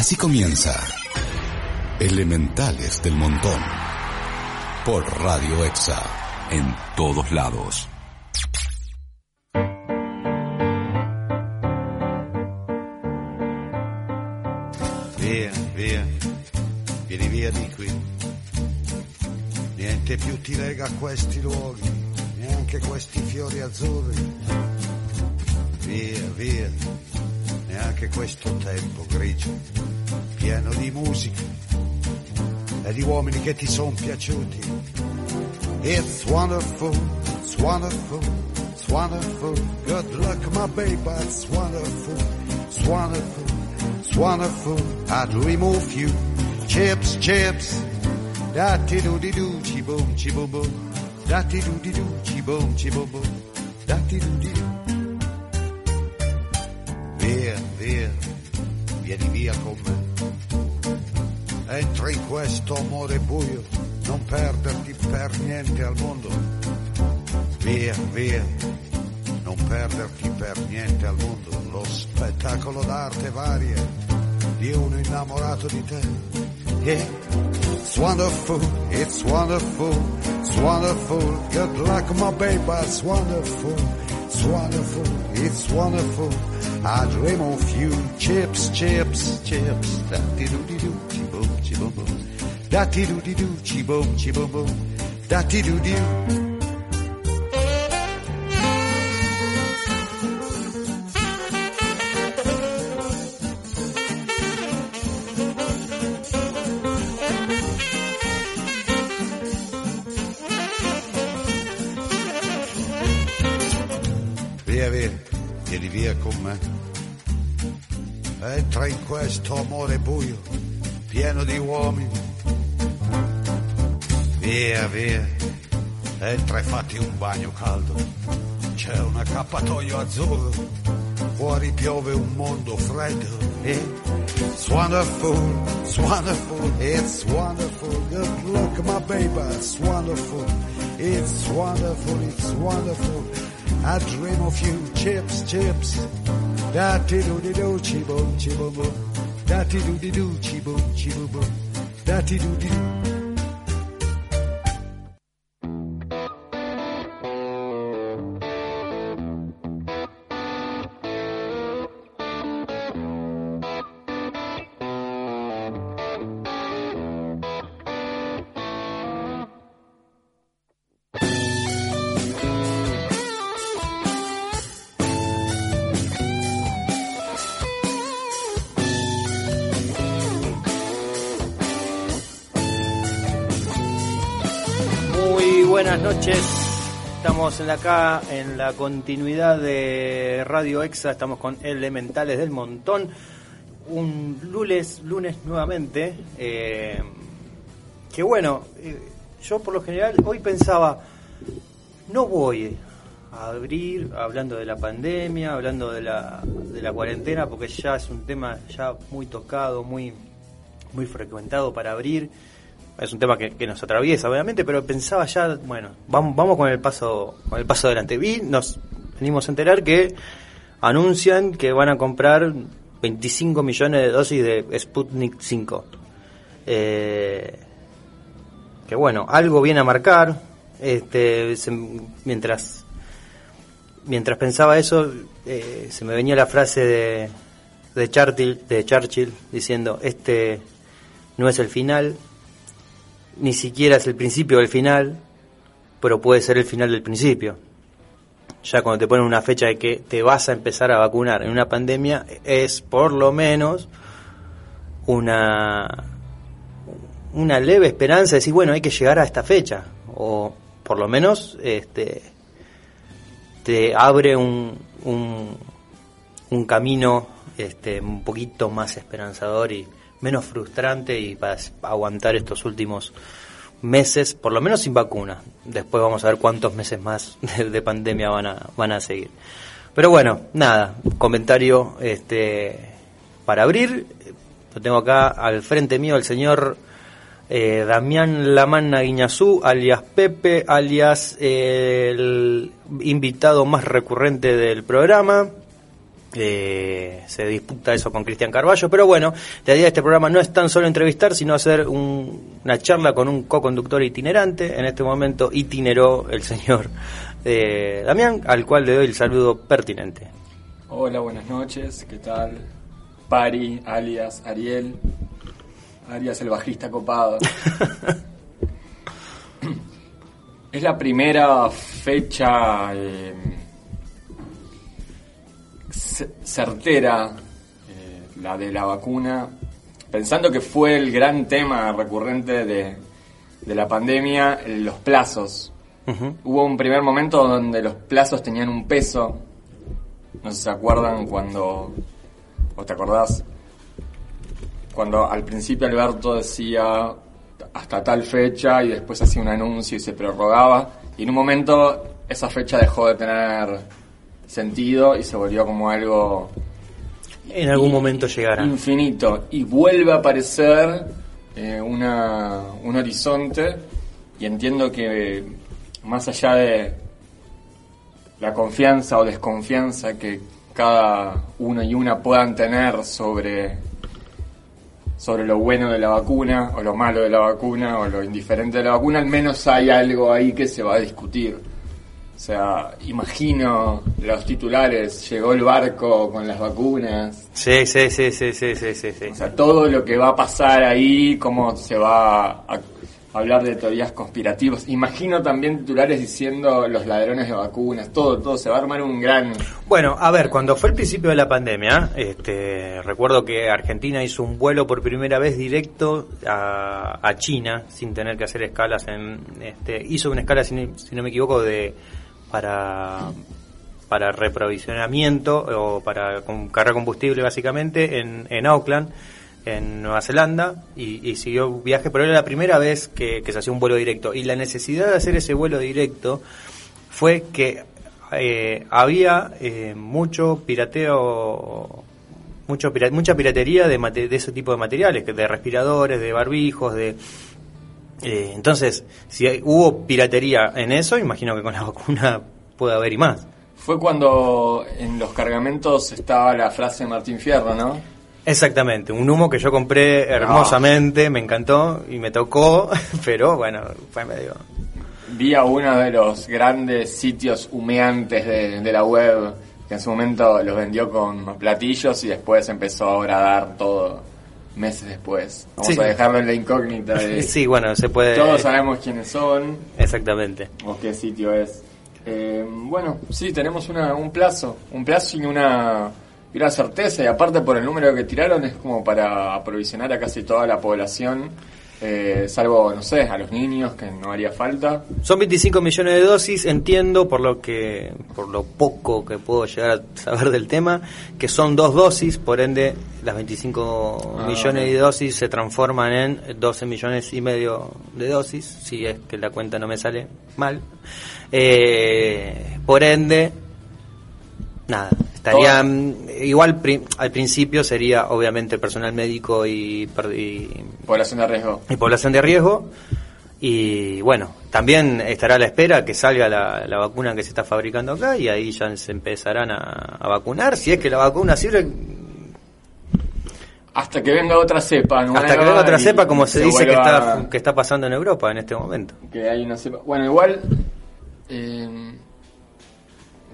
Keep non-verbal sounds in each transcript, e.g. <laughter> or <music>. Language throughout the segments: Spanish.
Así comienza Elementales del Montón por Radio Exa en todos lados. Via, via, vieni via di qui. Niente più ti lega a questi luoghi, che ti sono piaciuti. It's wonderful, it's wonderful, it's wonderful. Good luck, my baby, it's wonderful, it's wonderful, it's wonderful. I'd remove you. Chips, chips. Da ti do di do, chi boom, chi boom boom. Da ti do di do, chi boom, chi boom boom. Da ti do di do. Via, via, vieni via con me. Entra in questo amore buio, non perderti per niente al mondo. Via, via, non perderti per niente al mondo. Lo spettacolo d'arte varia di uno innamorato di te. Yeah. It's wonderful, it's wonderful, it's wonderful. Good luck, my baby, it's wonderful, it's wonderful, it's wonderful. I dream of you, chips, chips, chips. Da ti do di do, chi boom, chi boom boom. Da ti do di do, chi boom, chi boom boom. Da ti do di do. Via, via, vieni via con me. Entra in questo amore buio, pieno di uomini. Via, via, entra e fatti un bagno caldo. C'è un accappatoio azzurro, fuori piove un mondo freddo. It's wonderful, it's wonderful, it's wonderful. Good luck, my baby, it's wonderful. It's wonderful, it's wonderful. I dream of you, chips, chips. Da ti do di Da ti do di do, chi boom, chi boom boom. Da ti do di do. En la acá en la continuidad de Radio Exa. Estamos con Elementales del Montón. Un lunes, lunes nuevamente. eh, que bueno, eh, yo por lo general hoy pensaba, no voy a abrir hablando de la pandemia, hablando de la, de la cuarentena, porque ya es un tema ya muy tocado, muy, muy frecuentado para abrir es un tema que, nos atraviesa obviamente pero pensaba ya bueno vamos vamos con el paso con el paso adelante. Vi nos venimos a enterar que anuncian que van a comprar 25 millones de dosis de Sputnik 5 Eh, que bueno algo viene a marcar este se- mientras mientras pensaba eso eh, se me venía la frase de de Churchill de Churchill diciendo este no es el final ni siquiera es el principio del final, pero puede ser el final del principio. Ya cuando te ponen una fecha de que te vas a empezar a vacunar en una pandemia, es por lo menos una, una leve esperanza de decir, bueno, hay que llegar a esta fecha. O por lo menos este, te abre un, un, un camino este, un poquito más esperanzador y menos frustrante y para aguantar estos últimos meses, por lo menos sin vacuna. Después vamos a ver cuántos meses más <laughs> de, de pandemia van a, van a seguir. Pero bueno, nada, comentario este para abrir. Lo tengo acá al frente mío el señor eh, Damián Lamanna Guiñazú, alias Pepe, alias eh, el invitado más recurrente del programa. Eh, se disputa eso con Cristian Carballo, pero bueno, la idea de este programa no es tan solo entrevistar, sino hacer una charla con un co-conductor itinerante. En este momento itineró el señor eh, Damián, al cual le doy el saludo pertinente. Hola, buenas noches, ¿qué tal? Pari, alias Ariel, alias el bajista copado. <laughs> es la primera fecha... Eh, certera eh, la de la vacuna, pensando que fue el gran tema recurrente de, la pandemia, los plazos. Hubo un primer momento donde los plazos tenían un peso, no sé si se acuerdan cuando, o te acordás, cuando al principio Alberto decía hasta tal fecha y después hacía un anuncio y se prorrogaba, y en un momento esa fecha dejó de tener sentido y se volvió como algo... En algún momento llegará. Infinito. Y vuelve a aparecer eh, una, un horizonte y entiendo que más allá de la confianza o desconfianza que cada uno y una puedan tener sobre, sobre lo bueno de la vacuna o lo malo de la vacuna o lo indiferente de la vacuna, al menos hay algo ahí que se va a discutir. O sea, imagino los titulares, llegó el barco con las vacunas. Sí, sí, sí, sí, sí, sí, sí. O sea, todo lo que va a pasar ahí, cómo se va a hablar de teorías conspirativas. Imagino también titulares diciendo los ladrones de vacunas, todo, todo, se va a armar un gran... Bueno, a ver, cuando fue el principio de la pandemia, este, recuerdo que Argentina hizo un vuelo por primera vez directo a, a China, sin tener que hacer escalas en... Este, hizo una escala, si no me equivoco, de para para reprovisionamiento o para cargar combustible básicamente en, en Auckland, en Nueva Zelanda, y, siguió viaje, pero era la primera vez que, se hacía un vuelo directo. Y la necesidad de hacer ese vuelo directo fue que eh, había eh, mucho pirateo, mucho mucha piratería de, de ese tipo de materiales, de respiradores, de barbijos, de... Eh, entonces, si hubo piratería en eso, imagino que con la <laughs> vacuna puede haber y más. Fue cuando en los cargamentos estaba la frase de Martín Fierro, ¿no? Exactamente, un humo que yo compré hermosamente, me encantó y me tocó, <laughs> pero bueno, fue medio... Vi a uno de los grandes sitios humeantes de, la web que en su momento los vendió con platillos y después empezó a agradar todo meses después. Vamos a dejarlo en la incógnita. De, <laughs> sí, bueno, se puede... Todos sabemos quiénes son. Exactamente. O qué sitio es. Eh, bueno, sí, tenemos una, un plazo, un plazo y una, gran certeza, y aparte por el número que tiraron es como para aprovisionar a casi toda la población. Eh, salvo, no sé, a los niños, que no haría falta. Son 25 millones de dosis, entiendo, por lo que por lo poco que puedo llegar a saber del tema, que son dos dosis, por ende las 25 ah, millones de dosis se transforman en 12 millones y medio de dosis, si es que la cuenta no me sale mal. Eh, por ende, nada, estaría igual al principio sería obviamente personal médico y, población de riesgo. Y población de riesgo. Y bueno, también estará a la espera que salga la, vacuna que se está fabricando acá y ahí ya se empezarán a, vacunar. Si es que la vacuna sirve, hasta que venga otra cepa hasta que venga otra cepa como se, dice que está que está pasando en Europa en este momento que hay una cepa bueno igual eh,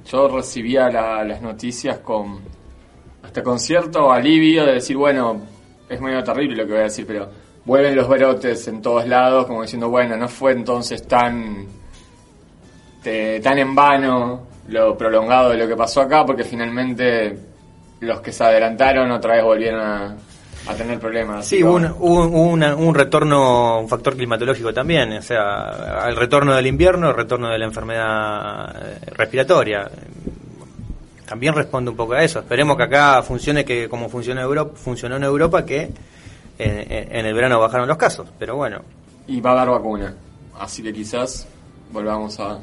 yo recibía las noticias con hasta con cierto alivio de decir, bueno, es medio terrible lo que voy a decir, pero vuelven los brotes en todos lados, como diciendo, bueno, no fue entonces tan, tan en vano lo prolongado de lo que pasó acá, porque finalmente los que se adelantaron otra vez volvieron a, a tener problemas. Sí, hubo un, un, retorno, un factor climatológico también, o sea, al retorno del invierno, el retorno de la enfermedad eh, respiratoria. También responde un poco a eso. Esperemos que acá funcione que como funciona Europa, funcionó en Europa, que en, el verano bajaron los casos, pero bueno. Y va a dar vacuna, así que quizás volvamos a,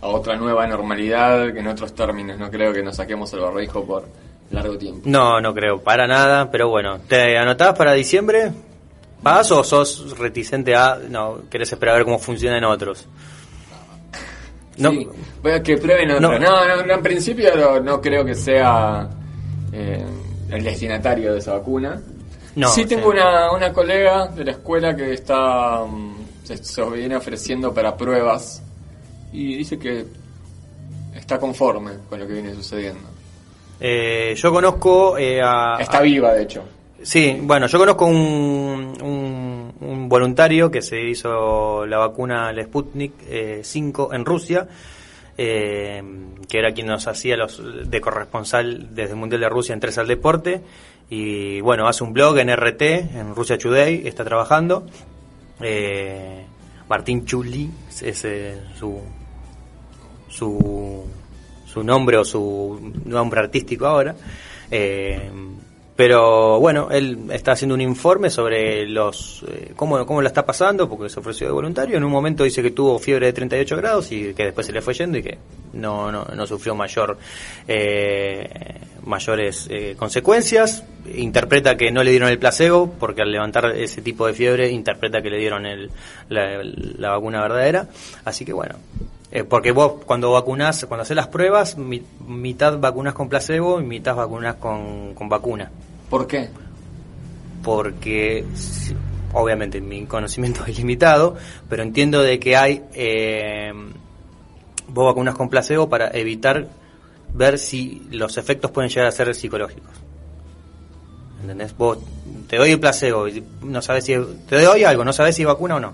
a otra nueva normalidad, que en otros términos no creo que nos saquemos el barrijo por largo tiempo. No, no creo, para nada, pero bueno, ¿te anotás para diciembre? ¿Vas o sos reticente a, no, querés esperar a ver cómo funciona en otros? No, voy a que prueben otros. No. no, en principio no, creo que sea eh, el destinatario de esa vacuna. No, sí sí. tengo una, una colega de la escuela que está mm, se, se viene ofreciendo para pruebas y dice que está conforme con lo que viene sucediendo. Eh, yo conozco eh, a... Está viva, de hecho. Sí, bueno, yo conozco un, un, un voluntario que se hizo la vacuna el Sputnik eh, 5 en Rusia, eh, que era quien nos hacía los de corresponsal desde el Mundial de Rusia en Tres al Deporte. Y bueno, hace un blog en RT, en Rusia Today, está trabajando. Martín Chuli es su, su, su nombre o su nombre artístico ahora. Eh, pero bueno, él está haciendo un informe sobre los eh, cómo, cómo la está pasando, porque se ofreció de voluntario. En un momento dice que tuvo fiebre de 38 grados y que después se le fue yendo y que no, no, no sufrió mayor eh, mayores eh, consecuencias. Interpreta que no le dieron el placebo, porque al levantar ese tipo de fiebre, interpreta que le dieron el, la, la vacuna verdadera. Así que bueno, eh, porque vos cuando vacunás, cuando haces las pruebas, mi- mitad vacunas con placebo y mitad vacunas con, con vacuna. ¿Por qué? Porque obviamente mi conocimiento es limitado, pero entiendo de que hay eh, vos vacunas con placebo para evitar ver si los efectos pueden llegar a ser psicológicos. ¿Entendés? Vos te doy el placebo y no sabes si te doy algo, no sabes si vacuna o no.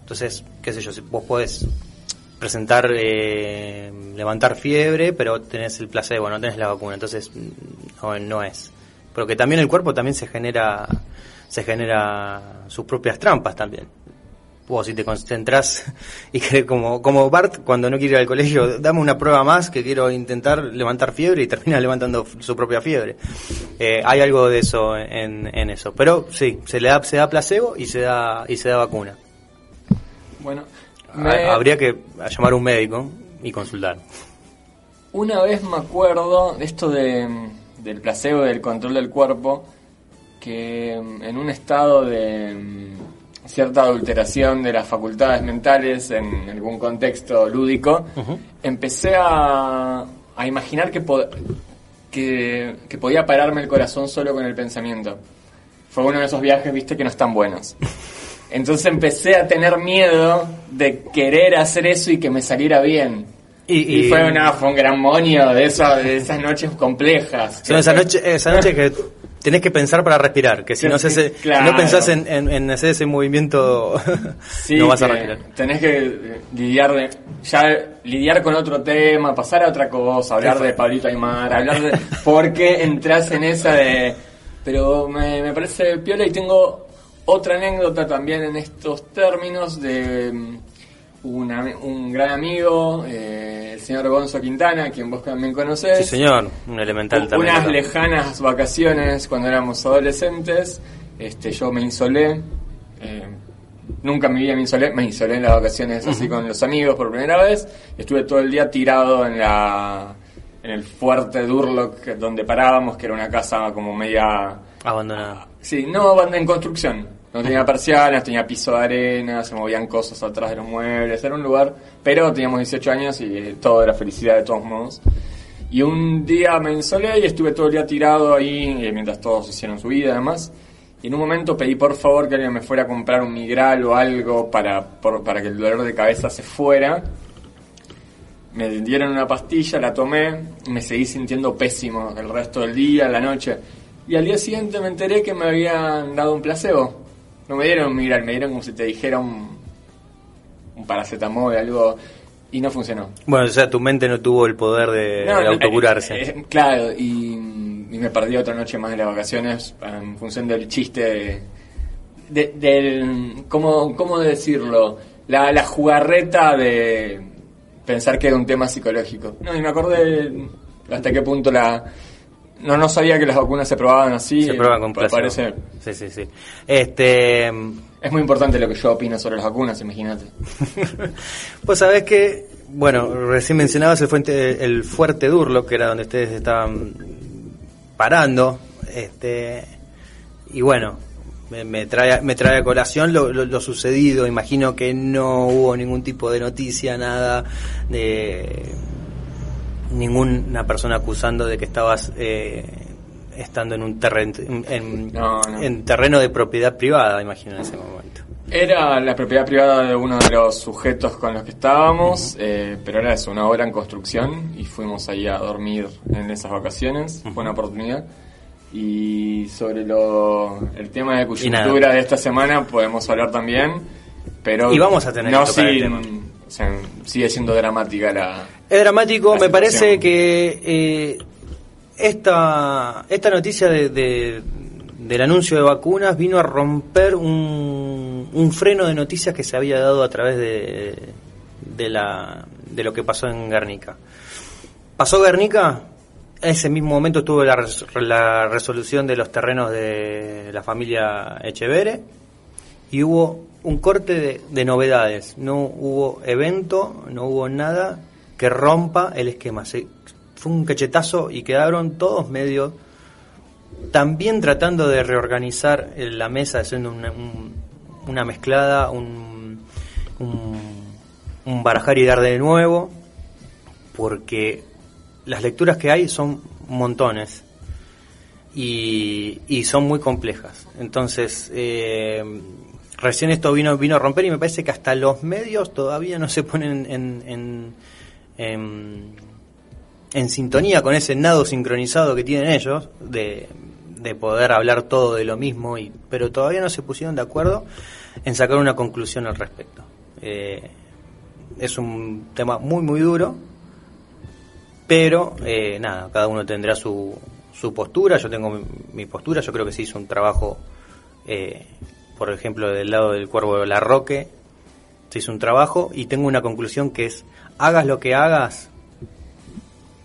Entonces, qué sé yo, si vos podés presentar, eh, levantar fiebre, pero tenés el placebo, no tenés la vacuna, entonces mm, no, es. Pero que también el cuerpo también se genera, se genera sus propias trampas también. Vos si te concentras <laughs> y querés como, como Bart cuando no quiere ir al colegio, dame una prueba más que quiero intentar levantar fiebre y termina <laughs> levantando su propia fiebre. Eh, hay algo de eso en, en eso. Pero sí, se le da, se da placebo y se da, y se da vacuna. Bueno, me- Habría que llamar a un médico y consultar. Una vez me acuerdo de esto de, del placebo, del control del cuerpo, que mm, en un estado de mm, cierta adulteración de las facultades mentales en algún contexto lúdico, empecé a, a imaginar que, po- que, que podía pararme el corazón solo con el pensamiento. Fue uno de esos viajes, viste, que no están buenos. <laughs> Entonces empecé a tener miedo de querer hacer eso y que me saliera bien. Y- fue, una, fue un gran monio de, esa- de esas noches complejas. Son esa noche, esa noche que tenés que pensar para respirar, que si no, haces, claro. no pensás en, en- en hacer ese movimiento, <laughs> Sí, no vas a respirar. Tenés que eh, lidiar de, ya lidiar con otro tema, pasar a otra cosa, hablar de Pablito Aymar, hablar de por qué entras en esa de pero me, me parece piola y tengo otra anécdota también en estos términos de mm, un gran amigo, eh, el señor Gonzo Quintana, quien vos también conocés. Sí, señor, un elemental también. Unas lejanas vacaciones cuando éramos adolescentes, este, yo me insolé. eh, nunca en mi vida me insolé, me insolé en las vacaciones así con los amigos por primera vez. Estuve todo el día tirado en la en el fuerte Durlock donde parábamos, que era una casa como media Abandonada. Sí, no, en construcción. No tenía persianas, tenía piso de arena, se movían cosas atrás de los muebles. Era un lugar, pero teníamos 18 años y eh, todo era felicidad de todos modos. Y un día me insolé y estuve todo el día tirado ahí, eh, mientras todos hicieron su vida además. Y en un momento pedí por favor que alguien me fuera a comprar un migral o algo para, para que el dolor de cabeza se fuera. Me dieron una pastilla, la tomé, me seguí sintiendo pésimo el resto del día, la noche. Y al día siguiente me enteré que me habían dado un placebo. No me dieron un migral, me dieron como si te dijera un, un paracetamol, algo, y no funcionó. Bueno, o sea, tu mente no tuvo el poder de, No, de no, autocurarse. eh, eh, claro, y, y me perdí otra noche más de las vacaciones en función del chiste de, de- del cómo, cómo decirlo la, la jugarreta de pensar que era un tema psicológico. No, y me acordé hasta qué punto la no no sabía que las vacunas se probaban así. Se prueba con. Parece Sí, sí, sí. Este, es muy importante lo que yo opino sobre las vacunas, imagínate. <laughs> pues sabés que, bueno, recién mencionabas el, fuente, el fuerte Durlo, que era donde ustedes estaban parando, este, y bueno, me, me trae, me trae a colación lo, lo- lo sucedido, imagino que no hubo ningún tipo de noticia, nada de ninguna persona acusando de que estabas eh, estando en un terreno en, No, no. en terreno de propiedad privada, imagino en ese momento. Era la propiedad privada de uno de los sujetos con los que estábamos, eh, pero era eso, una obra en construcción y fuimos ahí a dormir en esas vacaciones, fue una oportunidad. Y sobre lo, el tema de coyuntura de esta semana podemos hablar también, pero Y vamos a tener no el sin- tema. o sea, sigue siendo dramática la... Es dramático, me parece que eh, esta, esta noticia de, de- del anuncio de vacunas vino a romper un, un freno de noticias que se había dado a través de, de, la, de lo que pasó en Guernica. Pasó Guernica, ese mismo momento tuvo la, res- la resolución de los terrenos de la familia Echevere y hubo un corte de, de novedades. No hubo evento, no hubo nada que rompa el esquema. Fue un cachetazo y quedaron todos medio también tratando de reorganizar eh, la mesa, haciendo una, un- una mezclada, un, un, un barajar y dar de nuevo, porque las lecturas que hay son montones y, y son muy complejas. Entonces, eh, recién esto vino, vino a romper y me parece que hasta los medios todavía no se ponen en, en, en, en sintonía con ese nado sincronizado que tienen ellos de, de poder hablar todo de lo mismo, y, pero todavía no se pusieron de acuerdo en sacar una conclusión al respecto. Eh, es un tema muy, muy duro, pero eh, nada, cada uno tendrá su, su postura, yo tengo mi, mi postura, yo creo que se hizo un trabajo, eh, por ejemplo, del lado del cuervo de la Roque, se hizo un trabajo y tengo una conclusión que es, hagas lo que hagas,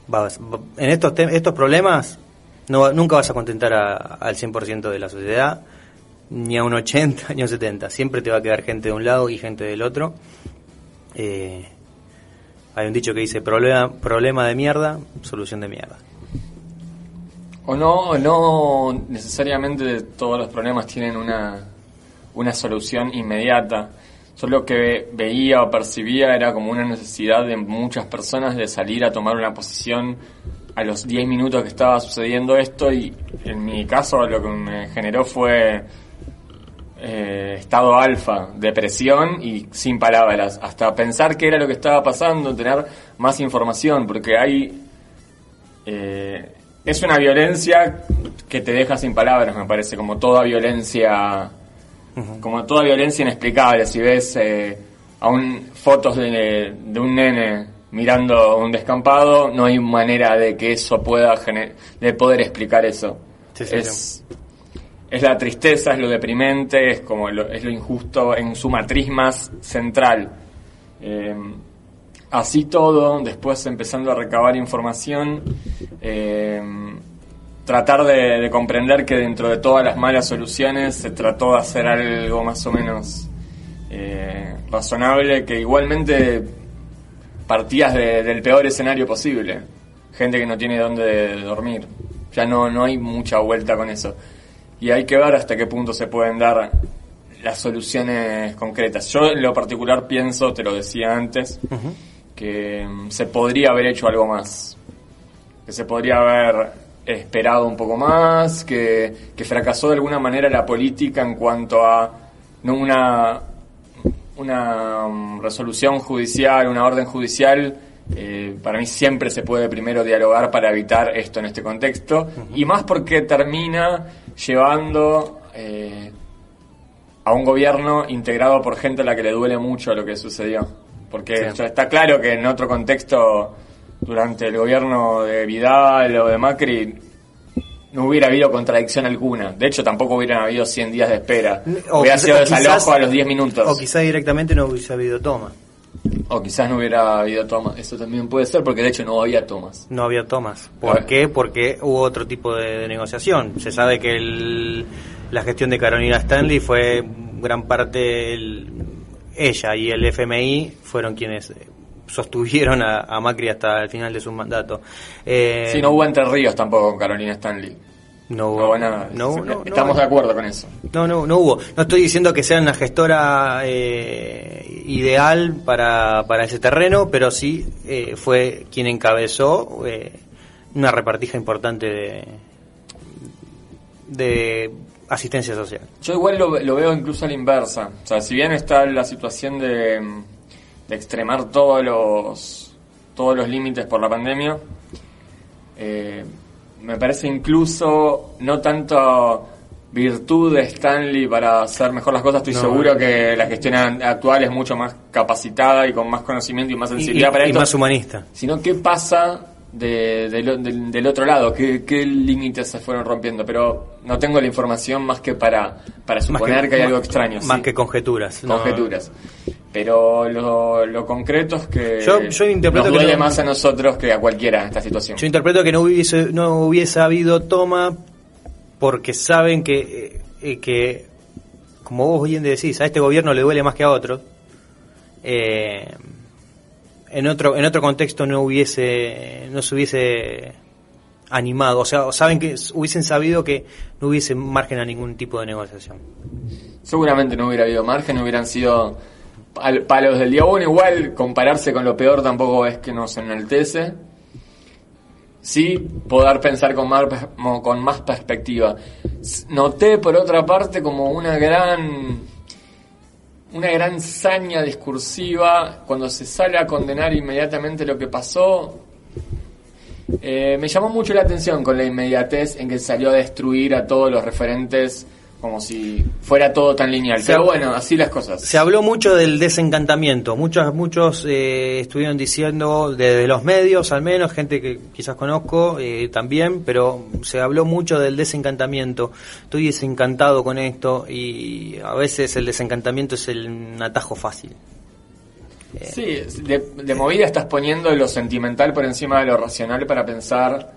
vas- va- en estos, estos problemas no, nunca vas a contentar a- al 100% de la sociedad, ni a un 80, <laughs> ni a un 70, siempre te va a quedar gente de un lado y gente del otro. Eh, hay un dicho que dice problema, problema de mierda, solución de mierda. O no, no necesariamente todos los problemas tienen una, una solución inmediata. Yo lo que veía o percibía era como una necesidad de muchas personas de salir a tomar una posición a los 10 minutos que estaba sucediendo esto y en mi caso lo que me generó fue eh, estado alfa, depresión y sin palabras, hasta pensar qué era lo que estaba pasando, tener más información, porque hay eh, es una violencia que te deja sin palabras, me parece, como toda violencia, como toda violencia inexplicable. Si ves eh, a un fotos de, de un nene mirando un descampado, no hay manera de que eso pueda de poder explicar eso. Sí, sí, es, es la tristeza, es lo deprimente, es como lo, es lo injusto en su matriz más central. Eh, así todo, después empezando a recabar información, eh, tratar de, de comprender que dentro de todas las malas soluciones se trató de hacer algo más o menos eh, razonable, que igualmente partías de- del peor escenario posible. Gente que no tiene dónde dormir. Ya no, no hay mucha vuelta con eso. Y hay que ver hasta qué punto se pueden dar las soluciones concretas. Yo en lo particular pienso, te lo decía antes, que mm, se podría haber hecho algo más. Que se podría haber esperado un poco más, que, que fracasó de alguna manera la política en cuanto a no una una mm, resolución judicial, una orden judicial, eh, para mí siempre se puede primero dialogar para evitar esto en este contexto, y más porque termina llevando eh, a un gobierno integrado por gente a la que le duele mucho lo que sucedió. Porque Sí. ya está claro que en otro contexto, durante el gobierno de Vidal o de Macri, no hubiera habido contradicción alguna. De hecho, tampoco hubieran habido 100 días de espera. O hubiera quizá- sido desalojo quizás- a los 10 minutos. O quizá directamente no hubiese habido toma. O quizás no hubiera habido tomas. Eso también puede ser porque de hecho no había tomas. No había tomas. ¿Por qué? Porque hubo otro tipo de, de negociación. Se sabe que el- la gestión de Carolina Stanley fue gran parte el- ella y el FMI fueron quienes sostuvieron a, a Macri hasta el final de su mandato. Eh, Sí, no hubo Entre Ríos tampoco con Carolina Stanley. no No hubo hubo nada. no, <laughs> no, Estamos de acuerdo con eso. No, no, no hubo. No estoy diciendo que sea una gestora eh, ideal para, para ese terreno, pero sí eh, fue quien encabezó eh, una repartija importante de, de asistencia social. Yo igual lo, lo veo incluso a la inversa. O sea, si bien está la situación de, de extremar todos los, todos los límites por la pandemia, eh, me parece incluso no tanto virtud de Stanley para hacer mejor las cosas, estoy No. seguro que la gestión actual es mucho más capacitada y con más conocimiento y más Y, sensibilidad y- para y esto, más humanista. sino qué pasa de- del- del, del otro lado, qué, qué límites se fueron rompiendo, pero no tengo la información más que para, para suponer que, hay algo extraño. Más sí. que conjeturas. no. Pero lo, lo concreto es que Yo- yo interpreto nos que duele no- más a nosotros que a cualquiera en esta situación. Yo interpreto que no hubiese, no hubiese habido toma porque saben que, eh, que, como vos bien decís, a este gobierno le duele más que a otros. Eh, en otro en otro contexto no hubiese no se hubiese animado, o sea, saben que hubiesen sabido que no hubiese margen a ningún tipo de negociación. Seguramente no hubiera habido margen, hubieran sido pal- palos del día uno. Igual compararse con lo peor tampoco es que nos enaltece. Sí, poder pensar con más, con más perspectiva. Noté por otra parte como una gran una gran saña discursiva cuando se sale a condenar inmediatamente lo que pasó. Eh, me llamó mucho la atención con la inmediatez en que salió a destruir a todos los referentes como si fuera todo tan lineal. Se Pero bueno, así las cosas. Se habló mucho del desencantamiento. Muchos, muchos eh, estuvieron diciendo, desde los medios al menos, gente que quizás conozco eh, también, pero se habló mucho del desencantamiento. Estoy desencantado con esto y a veces el desencantamiento es el, un atajo fácil. Sí, de, de movida estás poniendo lo sentimental por encima de lo racional para pensar.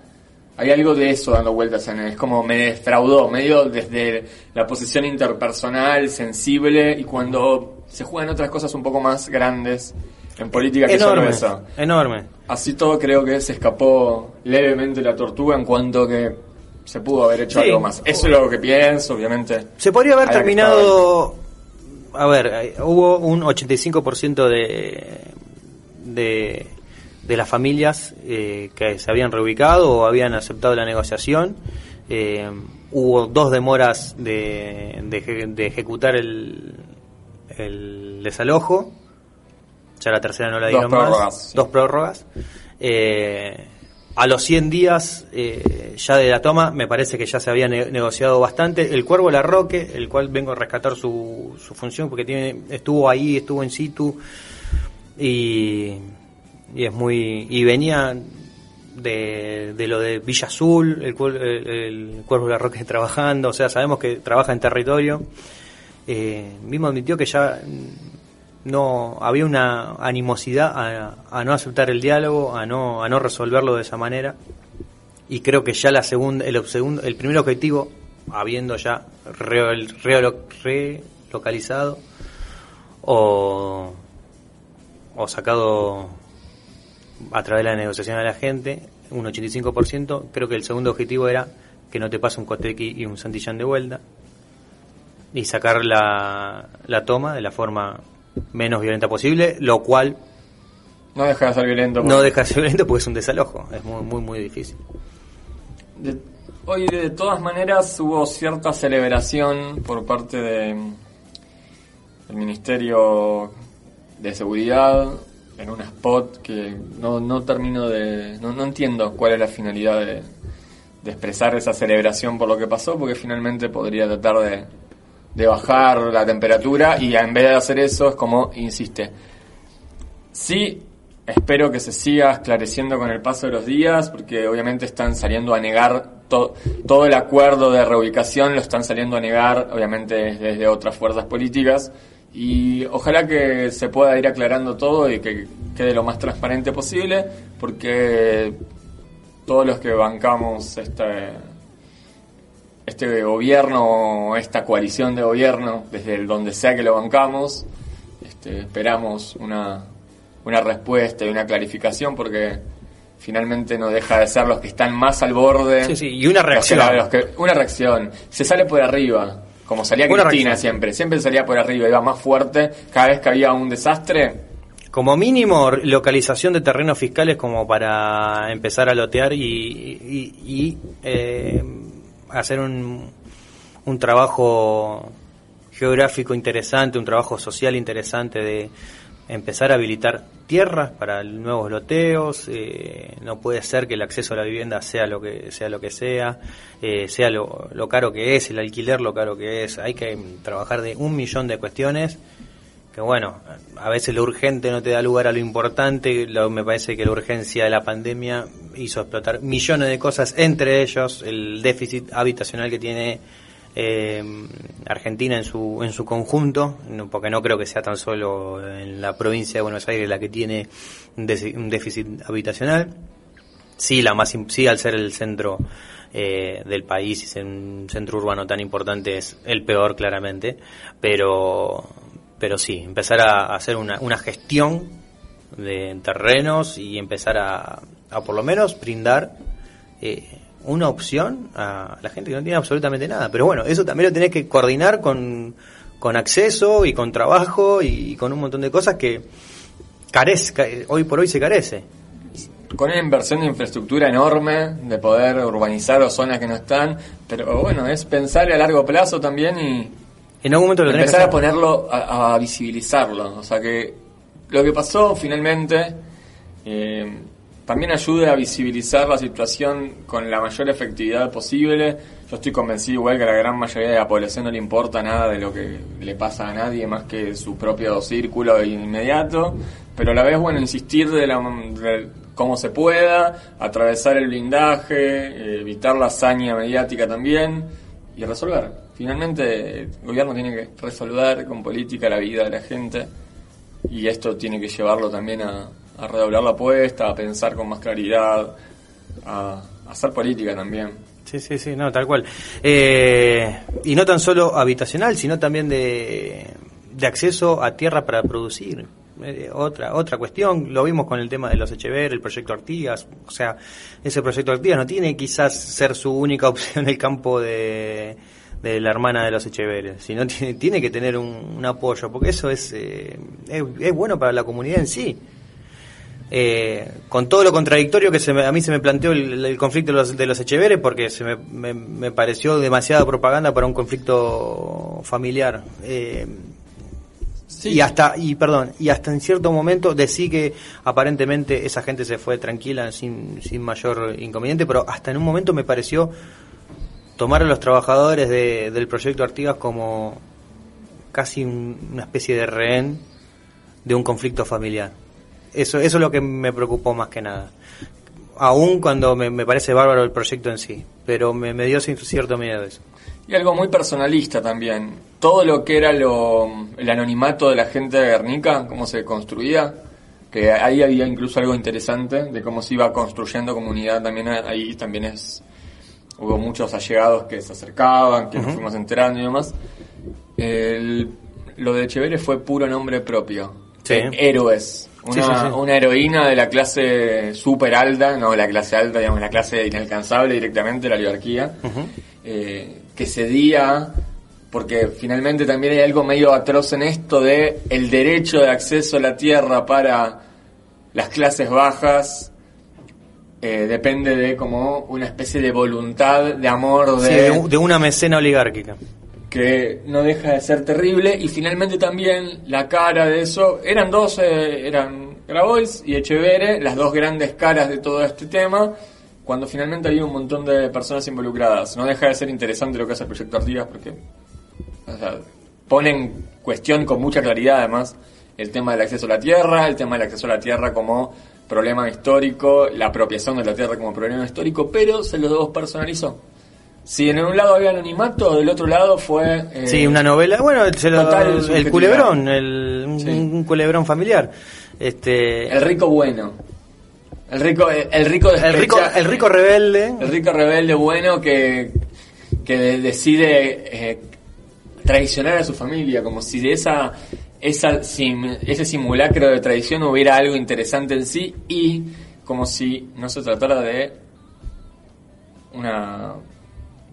Hay algo de eso dando vueltas en él. Es como me defraudó, medio desde la posición interpersonal, sensible, y cuando se juegan otras cosas un poco más grandes en política que solo Enorme, eso. enorme. Así todo creo que se escapó levemente la tortuga en cuanto que se pudo haber hecho Sí. algo más. Eso es lo que pienso, obviamente. Se podría haber terminado. A ver, eh, hubo un 85% de, de, de las familias eh, que se habían reubicado o habían aceptado la negociación. Eh, hubo dos demoras de, de, eje- de ejecutar el, el desalojo. Ya la tercera no la Dos dieron más. sí. Dos prórrogas. Eh, a los 100 días eh, ya de la toma, me parece que ya se había ne- negociado bastante. El Cuervo Larroque, el cual vengo a rescatar su, su función porque tiene estuvo ahí, estuvo en situ y, y es muy y venía de, de lo de Villa Azul, el, el, Cuervo Larroque trabajando, o sea, sabemos que trabaja en territorio. Eh, mismo admitió que ya no había una animosidad a, no aceptar el diálogo, a no a no resolverlo de esa manera. Y creo que ya la segunda el segundo el primer objetivo habiendo ya re- relocalizado o o sacado a través de la negociación a la gente, un 85%, creo que el segundo objetivo era que no te pase un Cotequi y un Santillán de vuelta y sacar la, la toma de la forma menos violenta posible, lo cual No deja de ser violento. no deja de ser violento porque es un desalojo, es muy, muy, muy difícil. De- hoy de todas maneras hubo cierta celebración por parte de, del Ministerio de Seguridad en un spot que no, no termino de... No, no entiendo cuál es la finalidad de, de expresar esa celebración por lo que pasó, porque finalmente podría tratar de, de bajar la temperatura y en vez de hacer eso es como insiste. Sí, espero que se siga esclareciendo con el paso de los días, porque obviamente están saliendo a negar to- todo el acuerdo de reubicación, lo están saliendo a negar, obviamente desde otras fuerzas políticas, y ojalá que se pueda ir aclarando todo y que quede lo más transparente posible, porque todos los que bancamos este este gobierno o esta coalición de gobierno, desde el donde sea que lo bancamos, este, esperamos una, una respuesta y una clarificación porque finalmente no deja de ser los que están más al borde. Sí, sí, y una Los que- reacción. los que- una reacción. Se sale por arriba, como salía Cristina reacción. siempre. Siempre salía por arriba, iba más fuerte. Cada vez que había un desastre, Como mínimo, localización de terrenos fiscales como para empezar a lotear y, y- y, eh, hacer un, un trabajo geográfico interesante, un trabajo social interesante de empezar a habilitar tierras para nuevos loteos. Eh, no puede ser que el acceso a la vivienda sea lo que sea, lo que sea, eh, sea lo, caro que es, el alquiler lo caro que es. Hay que trabajar de un millón de cuestiones. Que bueno, a veces lo urgente no te da lugar a lo importante. Lo, me parece que la urgencia de la pandemia hizo explotar millones de cosas, entre ellos el déficit habitacional que tiene eh, Argentina en su, en su conjunto, porque no creo que sea tan solo en la provincia de Buenos Aires la que tiene un déficit habitacional. Sí, la más, sí al ser el centro eh, del país y ser un centro urbano tan importante es el peor claramente, pero, pero sí, empezar a hacer una, una gestión de terrenos y empezar a, a por lo menos brindar eh, una opción a la gente que no tiene absolutamente nada. Pero bueno, eso también lo tenés que coordinar con, con acceso y con trabajo y con un montón de cosas que carece, hoy por hoy se carece. Con una inversión de infraestructura enorme, de poder urbanizar o zonas que no están, pero bueno, es pensar a largo plazo también y en algún momento lo empezar a ponerlo, a, visibilizarlo. O sea que lo que pasó finalmente eh, también ayude a visibilizar la situación con la mayor efectividad posible. Yo estoy convencido igual que a la gran mayoría de la población no le importa nada de lo que le pasa a nadie más que su propio círculo inmediato, pero a la vez, bueno, insistir de, la, cómo se pueda, atravesar el blindaje, evitar la hazaña mediática también y resolver. Finalmente, el gobierno tiene que resolver con política la vida de la gente y esto tiene que llevarlo también a, a redoblar la apuesta, a pensar con más claridad, a, hacer política también. Sí, sí, sí, no, tal cual. Eh, y no tan solo habitacional, sino también de, acceso a tierra para producir. Eh, otra otra cuestión, lo vimos con el tema de los Echever, el proyecto Artigas, o sea, ese proyecto Artigas no tiene quizás ser su única <laughs> opción el campo de, de la hermana de los Echeveres, sino tiene, tiene que tener un, apoyo, porque eso es, eh, es, es bueno para la comunidad en sí. Eh, con todo lo contradictorio que se a mí se me planteó el, conflicto de los, de los, Echeveres porque se me, me, pareció demasiada propaganda para un conflicto familiar. Eh, Y hasta, y perdón, y hasta en cierto momento decí que aparentemente esa gente se fue tranquila sin, sin mayor inconveniente, pero hasta en un momento me pareció tomar a los trabajadores de, del proyecto Artigas como casi una especie de rehén de un conflicto familiar. Eso, eso es lo que me preocupó más que nada. Aún cuando me, parece bárbaro el proyecto en sí, pero me, dio cierto miedo eso. Y algo muy personalista también. Todo lo que era lo, el anonimato de la gente de Guernica, cómo se construía, que ahí había incluso algo interesante de cómo se iba construyendo comunidad también ahí también es hubo muchos allegados que se acercaban que nos fuimos enterando y demás lo de Echeverre fue puro nombre propio héroes una, heroína de la clase super alta, no la clase alta, digamos, la clase inalcanzable directamente, la oligarquía, eh, que cedía, porque finalmente también hay algo medio atroz en esto de el derecho de acceso a la tierra para las clases bajas. Eh, depende de como una especie de voluntad, de amor, de, de una mecena oligárquica que no deja de ser terrible. Y finalmente también la cara de eso eran dos eh, eran Grabois y Echevere las dos grandes caras de todo este tema cuando finalmente había un montón de personas involucradas. No deja de ser interesante lo que hace el proyecto Artigas porque ponen cuestión con mucha claridad además el tema del acceso a la tierra el tema del acceso a la tierra como problema histórico la apropiación de la tierra como problema histórico pero se los dos personalizó si en un lado había anonimato, del otro lado fue... Eh, sí, una novela, bueno, el culebrón, el, un, culebrón familiar. Este, el rico bueno. El rico, el, rico, el rico, el rico rebelde. El rico rebelde bueno que, que decide eh, traicionar a su familia, como si de esa, esa ese simulacro de traición hubiera algo interesante en sí y como si no se tratara de una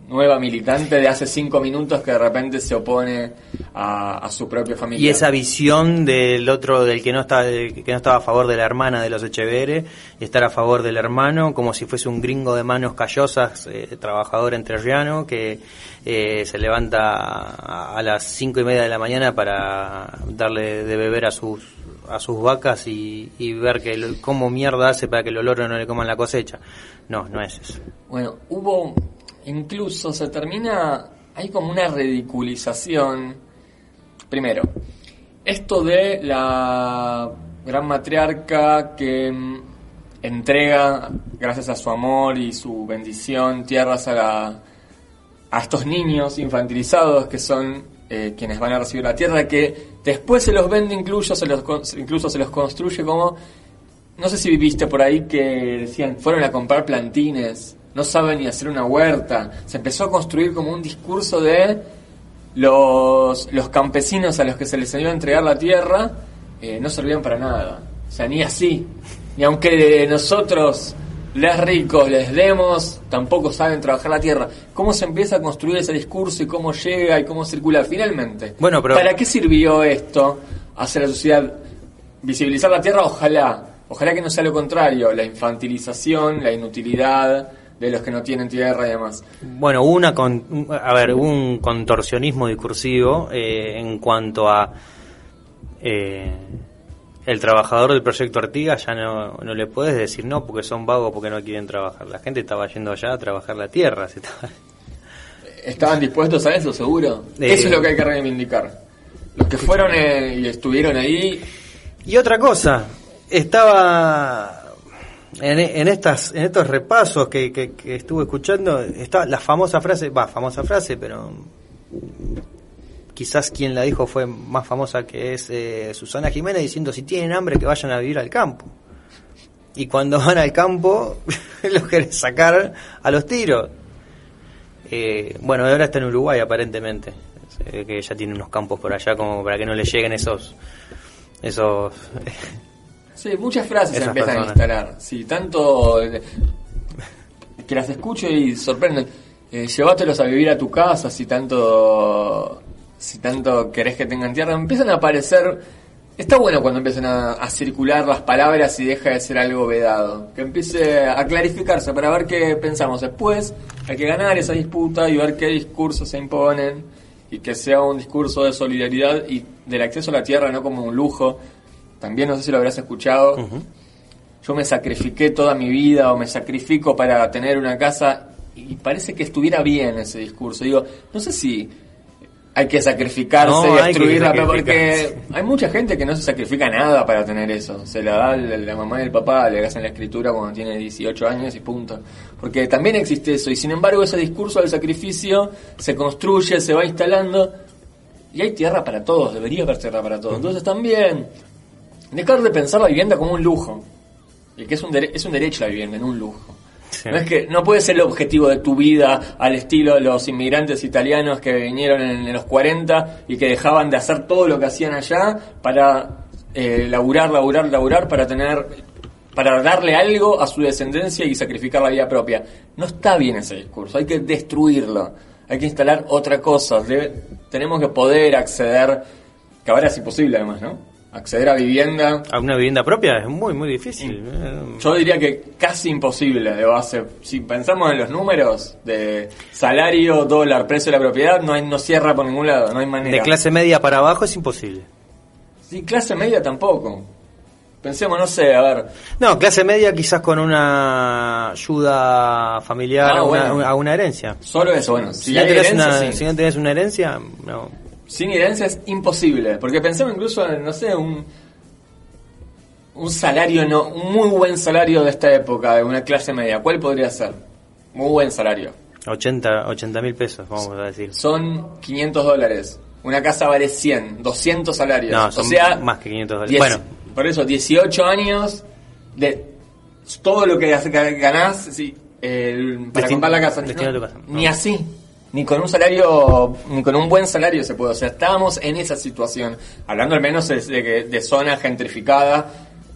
nueva militante de hace cinco minutos que de repente se opone a, a su propia familia. Y esa visión del otro, del que no está, del que no estaba a favor de la hermana de los Echeverre, y estar a favor del hermano, como si fuese un gringo de manos callosas, eh, trabajador entrerriano, que eh, se levanta a, a las cinco y media de la mañana para darle de beber a sus a sus vacas y, y ver que lo- cómo mierda hace para que los loros no le coman la cosecha. No, no es eso. Bueno, hubo, incluso se termina, hay como una ridiculización. Primero, esto de la gran matriarca que mm, entrega, gracias a su amor y su bendición, tierras a, la, a estos niños infantilizados que son eh, quienes van a recibir la tierra, que después se los vende incluso, se los, incluso se los construye como no sé si viviste por ahí que decían, fueron a comprar plantines, no saben ni hacer una huerta. Se empezó a construir como un discurso de los, los campesinos a los que se les iba a entregar la tierra, eh, no servían para nada. O sea, ni así. Ni aunque nosotros, les ricos, les demos, tampoco saben trabajar la tierra. ¿Cómo se empieza a construir ese discurso y cómo llega y cómo circula finalmente? Bueno, pero- ¿Para qué sirvió esto hacia la sociedad? Visibilizar la tierra, ojalá. Ojalá que no sea lo contrario, la infantilización, la inutilidad de los que no tienen tierra y demás. Bueno, una con- a ver, un contorsionismo discursivo eh, en cuanto a eh, el trabajador del proyecto Artigas ya no, no le puedes decir no porque son vagos porque no quieren trabajar. La gente estaba yendo allá a trabajar la tierra. se estaba- <laughs> ¿Estaban dispuestos a eso, seguro? Eh, Eso es lo que hay que reivindicar. Los que fueron y estuvieron ahí, Y otra cosa, estaba en, estas en estos repasos que, que, que estuve escuchando, está la famosa frase, va, famosa frase, pero quizás quien la dijo fue más famosa que es eh, Susana Jiménez diciendo si tienen hambre que vayan a vivir al campo. Y cuando van al campo <laughs> los quieren sacar a los tiros. Eh, bueno, ahora está en Uruguay aparentemente, ve que ya tiene unos campos por allá como para que no le lleguen esos esos <laughs> sí, muchas frases se empiezan personas. a instalar. Sí, tanto eh, que las escucho y sorprenden. Eh, llévatelos a vivir a tu casa si tanto si tanto querés que tengan tierra. Empiezan a aparecer... Está bueno cuando empiezan a, a circular las palabras y deja de ser algo vedado. Que empiece a clarificarse para ver qué pensamos después. Hay que ganar esa disputa y ver qué discursos se imponen y que sea un discurso de solidaridad y del acceso a la tierra no como un lujo. También no sé si lo habrás escuchado. Yo me sacrifiqué toda mi vida o me sacrifico para tener una casa y parece que estuviera bien ese discurso. Digo, no sé si hay que sacrificarse No, y destruir la porque hay mucha gente que no se sacrifica nada para tener eso. Se la da la, la mamá y el papá, le hacen la escritura cuando tiene 18 años y punto. Porque también existe eso y sin embargo ese discurso del sacrificio se construye, se va instalando y hay tierra para todos, debería haber tierra para todos. Entonces también dejar de pensar la vivienda como un lujo. Y que es un, dere- es un derecho la vivienda, no un lujo. Sí. No es que no puede ser el objetivo de tu vida al estilo de los inmigrantes italianos que vinieron en, en los 40 y que dejaban de hacer todo lo que hacían allá para eh, laburar, laburar, laburar para tener para darle algo a su descendencia y sacrificar la vida propia. No está bien ese discurso, hay que destruirlo, hay que instalar otra cosa. Debe- tenemos que poder acceder, que ahora es imposible además, ¿no? Acceder a vivienda a una vivienda propia es muy muy difícil. Eh, yo diría que casi imposible de base. Si pensamos en los números de salario, dólar, precio de la propiedad, no, hay, no cierra por ningún lado, no hay manera. De clase media para abajo es imposible. Sí, clase media tampoco. Pensemos, no sé, a ver. No, clase media quizás con una ayuda familiar Ah, a, una, bueno. a una herencia. Solo eso, bueno. Si, Si, no tenés herencia, una, sí. si no tenés una herencia, no. Sin herencia es imposible. Porque pensemos incluso en, no sé, un, un salario, no, un muy buen salario de esta época, de una clase media. ¿Cuál podría ser? Muy buen salario. 80 mil pesos, vamos a decir. Son 500 dólares. Una casa vale 100, 200 salarios. No, o son sea, más que 500 dólares. Bueno. por eso, 18 años de todo lo que ganás sí, el- para comprar la casa. No. Ni así. Ni con un salario, ni con un buen salario se puede. O sea, estábamos en esa situación. Hablando al menos de, de, que- de zona gentrificada.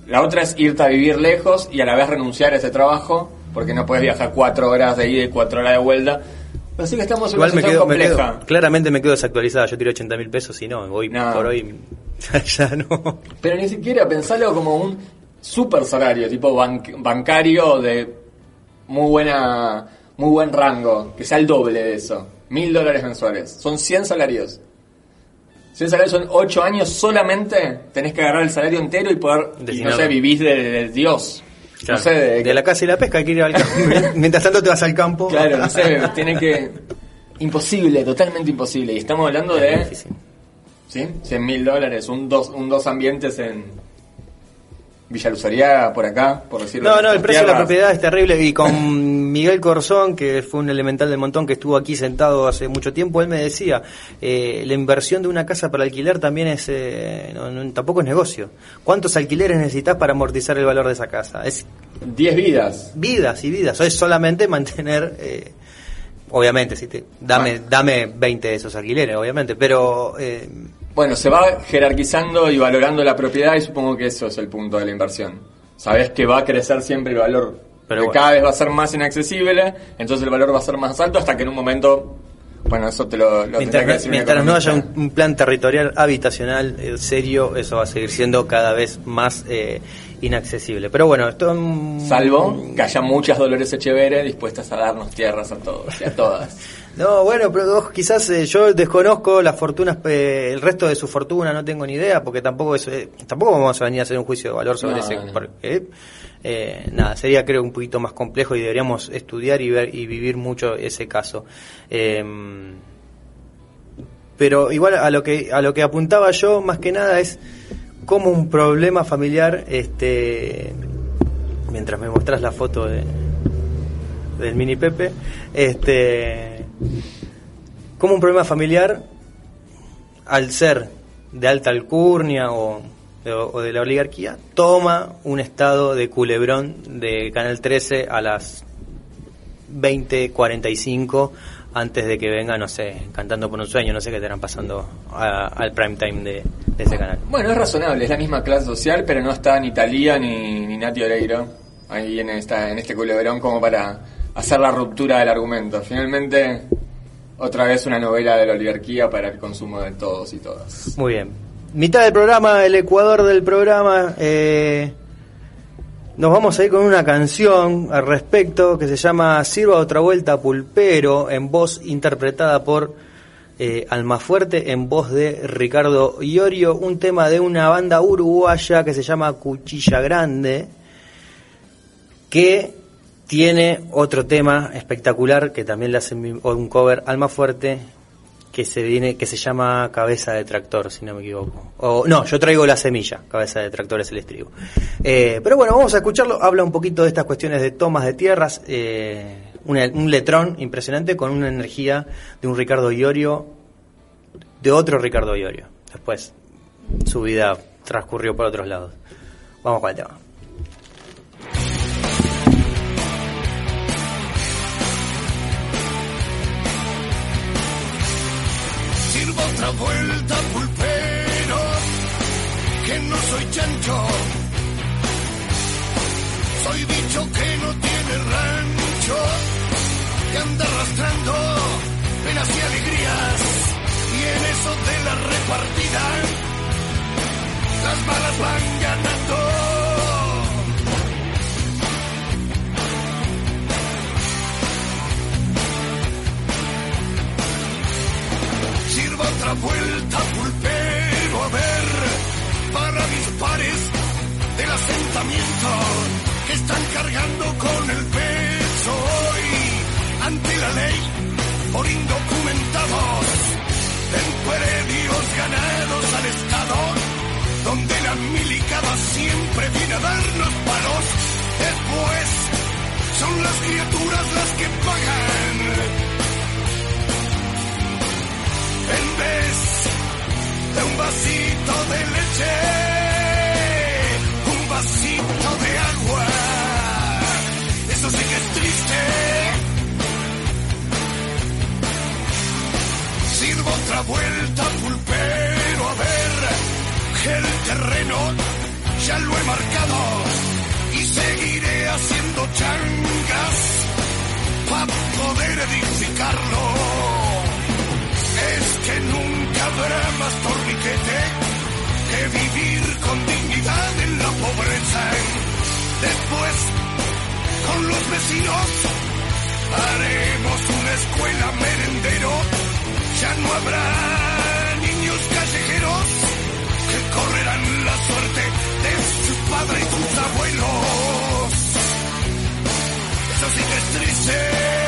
La otra es irte a vivir lejos y a la vez renunciar a ese trabajo, porque no puedes viajar cuatro horas de ida y cuatro horas de vuelta. Así que estamos en Igual una me situación quedo, me compleja. quedo- claramente me quedo desactualizada. Yo tiro 80 mil pesos y no, hoy No. por hoy <laughs> ya no. Pero ni siquiera pensarlo como un super salario, tipo banc- bancario de muy buena, muy buen rango, que sea el doble de eso. Mil dólares mensuales. Son 100 salarios. 100 salarios son 8 años solamente. Tenés que agarrar el salario entero y poder, y no sé, vivís de, de Dios. Claro, No sé, de, de la casa y la pesca hay que ir al campo. <laughs> Mientras tanto te vas al campo. Claro, no sé, tiene que... Imposible, totalmente imposible. Y estamos hablando Es de... difícil. ¿Sí? 100 mil dólares, un dos, un dos ambientes en Villa Luzariaga, por acá, por decirlo. No, no, el precio de la propiedad es terrible. Y con <laughs> Miguel Corzón, que fue un elemental del montón que estuvo aquí sentado hace mucho tiempo, él me decía, eh, la inversión de una casa para alquiler también es, eh, no- no- tampoco es negocio. ¿Cuántos alquileres necesitas para amortizar el valor de esa casa? Es 10 vidas. vidas y vidas. O es solamente mantener, eh, obviamente, si te, dame, Bueno. dame 20 de esos alquileres, obviamente, pero eh, Bueno, se va jerarquizando y valorando la propiedad y supongo que eso es el punto de la inversión. Sabes que va a crecer siempre el valor, Pero bueno. cada vez va a ser más inaccesible, entonces el valor va a ser más alto hasta que en un momento, bueno, eso te lo, lo que mientras, decir mientras no haya un, un plan territorial habitacional eh, serio, eso va a seguir siendo cada vez más eh, inaccesible. Pero bueno, esto... Salvo que haya muchas Dolores Echeverre dispuestas a darnos tierras a todos y a todas. <laughs> No, bueno, pero vos, quizás eh, yo desconozco las fortunas, eh, el resto de su fortuna, no tengo ni idea, porque tampoco es, eh, tampoco vamos a venir a hacer un juicio de valor sobre No, ese, no. porque, eh, nada, sería creo un poquito más complejo y deberíamos estudiar y ver y vivir mucho ese caso. Eh, pero igual a lo que a lo que apuntaba yo más que nada es como un problema familiar, este, mientras me mostrás la foto de del mini Pepe, este, como un problema familiar, al ser de alta alcurnia o, o de la oligarquía, toma un estado de culebrón de Canal 13 a las 20.45 antes de que venga, no sé, cantando por un sueño, no sé qué estarán pasando al prime time de, de ese canal. Bueno, es razonable, es la misma clase social, pero no está ni Talía ni, ni Nati Oreiro ahí en, esta, en este culebrón como para hacer la ruptura del argumento. Finalmente, otra vez una novela de la oligarquía para el consumo de todos y todas. Muy bien. Mitad del programa, el ecuador del programa. eh, nos vamos a ir con una canción al respecto que se llama Sirva otra vuelta Pulpero, en voz interpretada por eh, Almafuerte, en voz de Ricardo Iorio, un tema de una banda uruguaya que se llama Cuchilla Grande, que tiene otro tema espectacular que también le hace un cover Almafuerte que se viene que se llama cabeza de tractor si no me equivoco. O no yo traigo la semilla cabeza de tractor es el estribo. Eh, pero bueno vamos a escucharlo. Habla un poquito de estas cuestiones de tomas de tierras eh, una- un letrón impresionante con una energía de un Ricardo Iorio de otro Ricardo Iorio. Después su vida transcurrió por otros lados. Vamos con el tema Vuelta, pulpero, que no soy chancho. Soy bicho que no tiene rancho, que anda arrastrando penas y alegrías. Y en eso de la repartida, las balas van ganando. Otra vuelta, pulpero, a ver, para mis pares del asentamiento que están cargando con el peso hoy ante la ley por indocumentados en predios ganados al Estado, donde la milicada siempre viene a darnos palos. Después son las criaturas las que pagan en vez de un vasito de leche, un vasito de agua. Eso sí que es triste. Sirvo otra vuelta, pulpero, a ver que el terreno ya lo he marcado y seguiré haciendo changas para poder edificarlo. Más torniquete que vivir con dignidad en la pobreza. Después, con los vecinos, haremos una escuela merendero. Ya no habrá niños callejeros que correrán la suerte de sus padres y sus abuelos. Eso sí que es triste.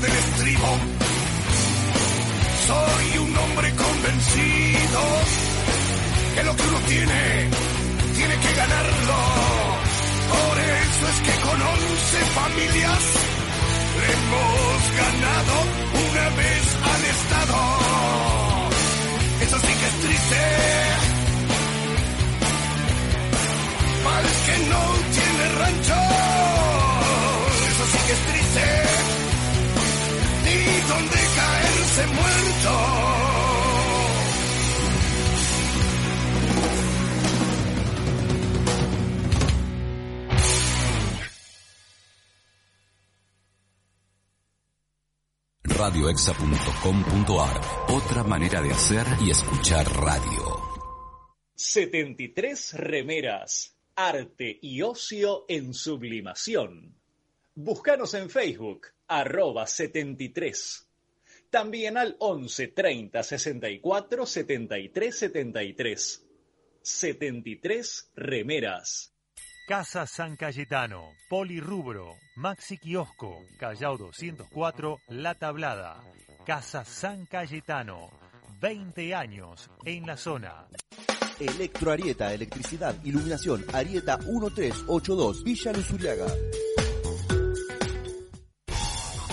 Del estribo. Soy un hombre convencido que lo que uno tiene, tiene que ganarlo. Por eso es que con once familias le hemos ganado una vez al Estado. Eso sí que es triste. Para que no tiene rancho, donde caerse muerto. radioexa.com.ar Otra manera de hacer y escuchar radio. 73 remeras. Arte y ocio en sublimación. Búscanos en Facebook, arroba 73. También al 11 30 64 73 73. 73 remeras. Casa San Cayetano, Polirrubro, Maxi Kiosco, Callao 204, La Tablada. Casa San Cayetano, 20 años en la zona. Electro Arieta, electricidad, iluminación, Arieta 1382, Villa Luzuriaga.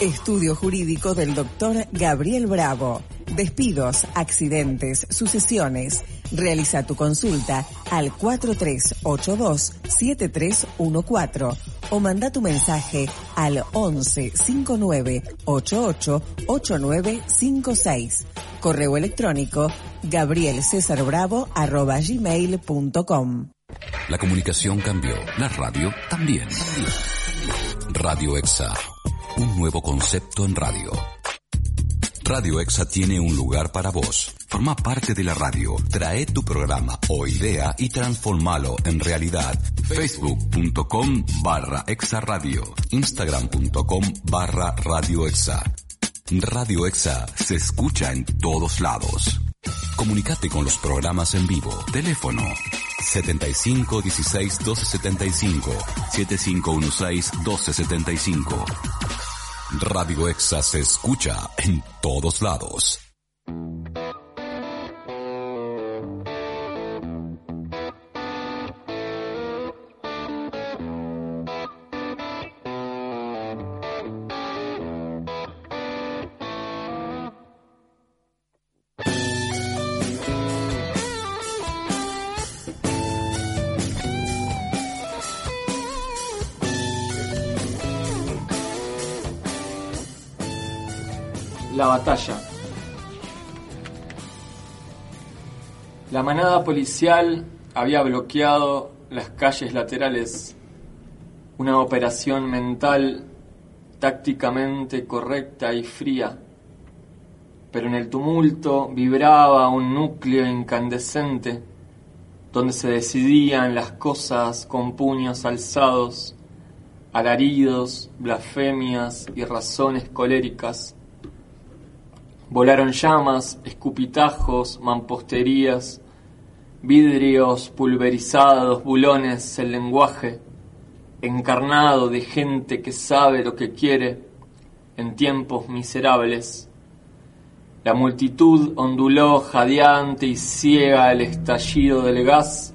Estudio jurídico del doctor Gabriel Bravo. Despidos, accidentes, sucesiones. Realiza tu consulta al 4382-7314 o manda tu mensaje al 11 59 88 8956. Correo electrónico gabrielcesarbravo.gmail.com La comunicación cambió, la radio también. Radio Exa, un nuevo concepto en radio. Radio Exa tiene un lugar para vos. Forma parte de la radio. Trae tu programa o idea y transformalo en realidad. Facebook.com barra Exa Radio. Instagram.com barra Radio Exa. Radio Exa se escucha en todos lados. Comunicate con los programas en vivo. Teléfono 75 16 1275 7516 1275. Radio Exa se escucha en todos lados. La batalla. La manada policial había bloqueado las calles laterales. Una operación mental tácticamente correcta y fría. Pero en el tumulto vibraba un núcleo incandescente donde se decidían las cosas con puños alzados, alaridos, blasfemias y razones coléricas. Volaron llamas, escupitajos, mamposterías, vidrios pulverizados, bulones, el lenguaje encarnado de gente que sabe lo que quiere en tiempos miserables. La multitud onduló jadeante y ciega el estallido del gas,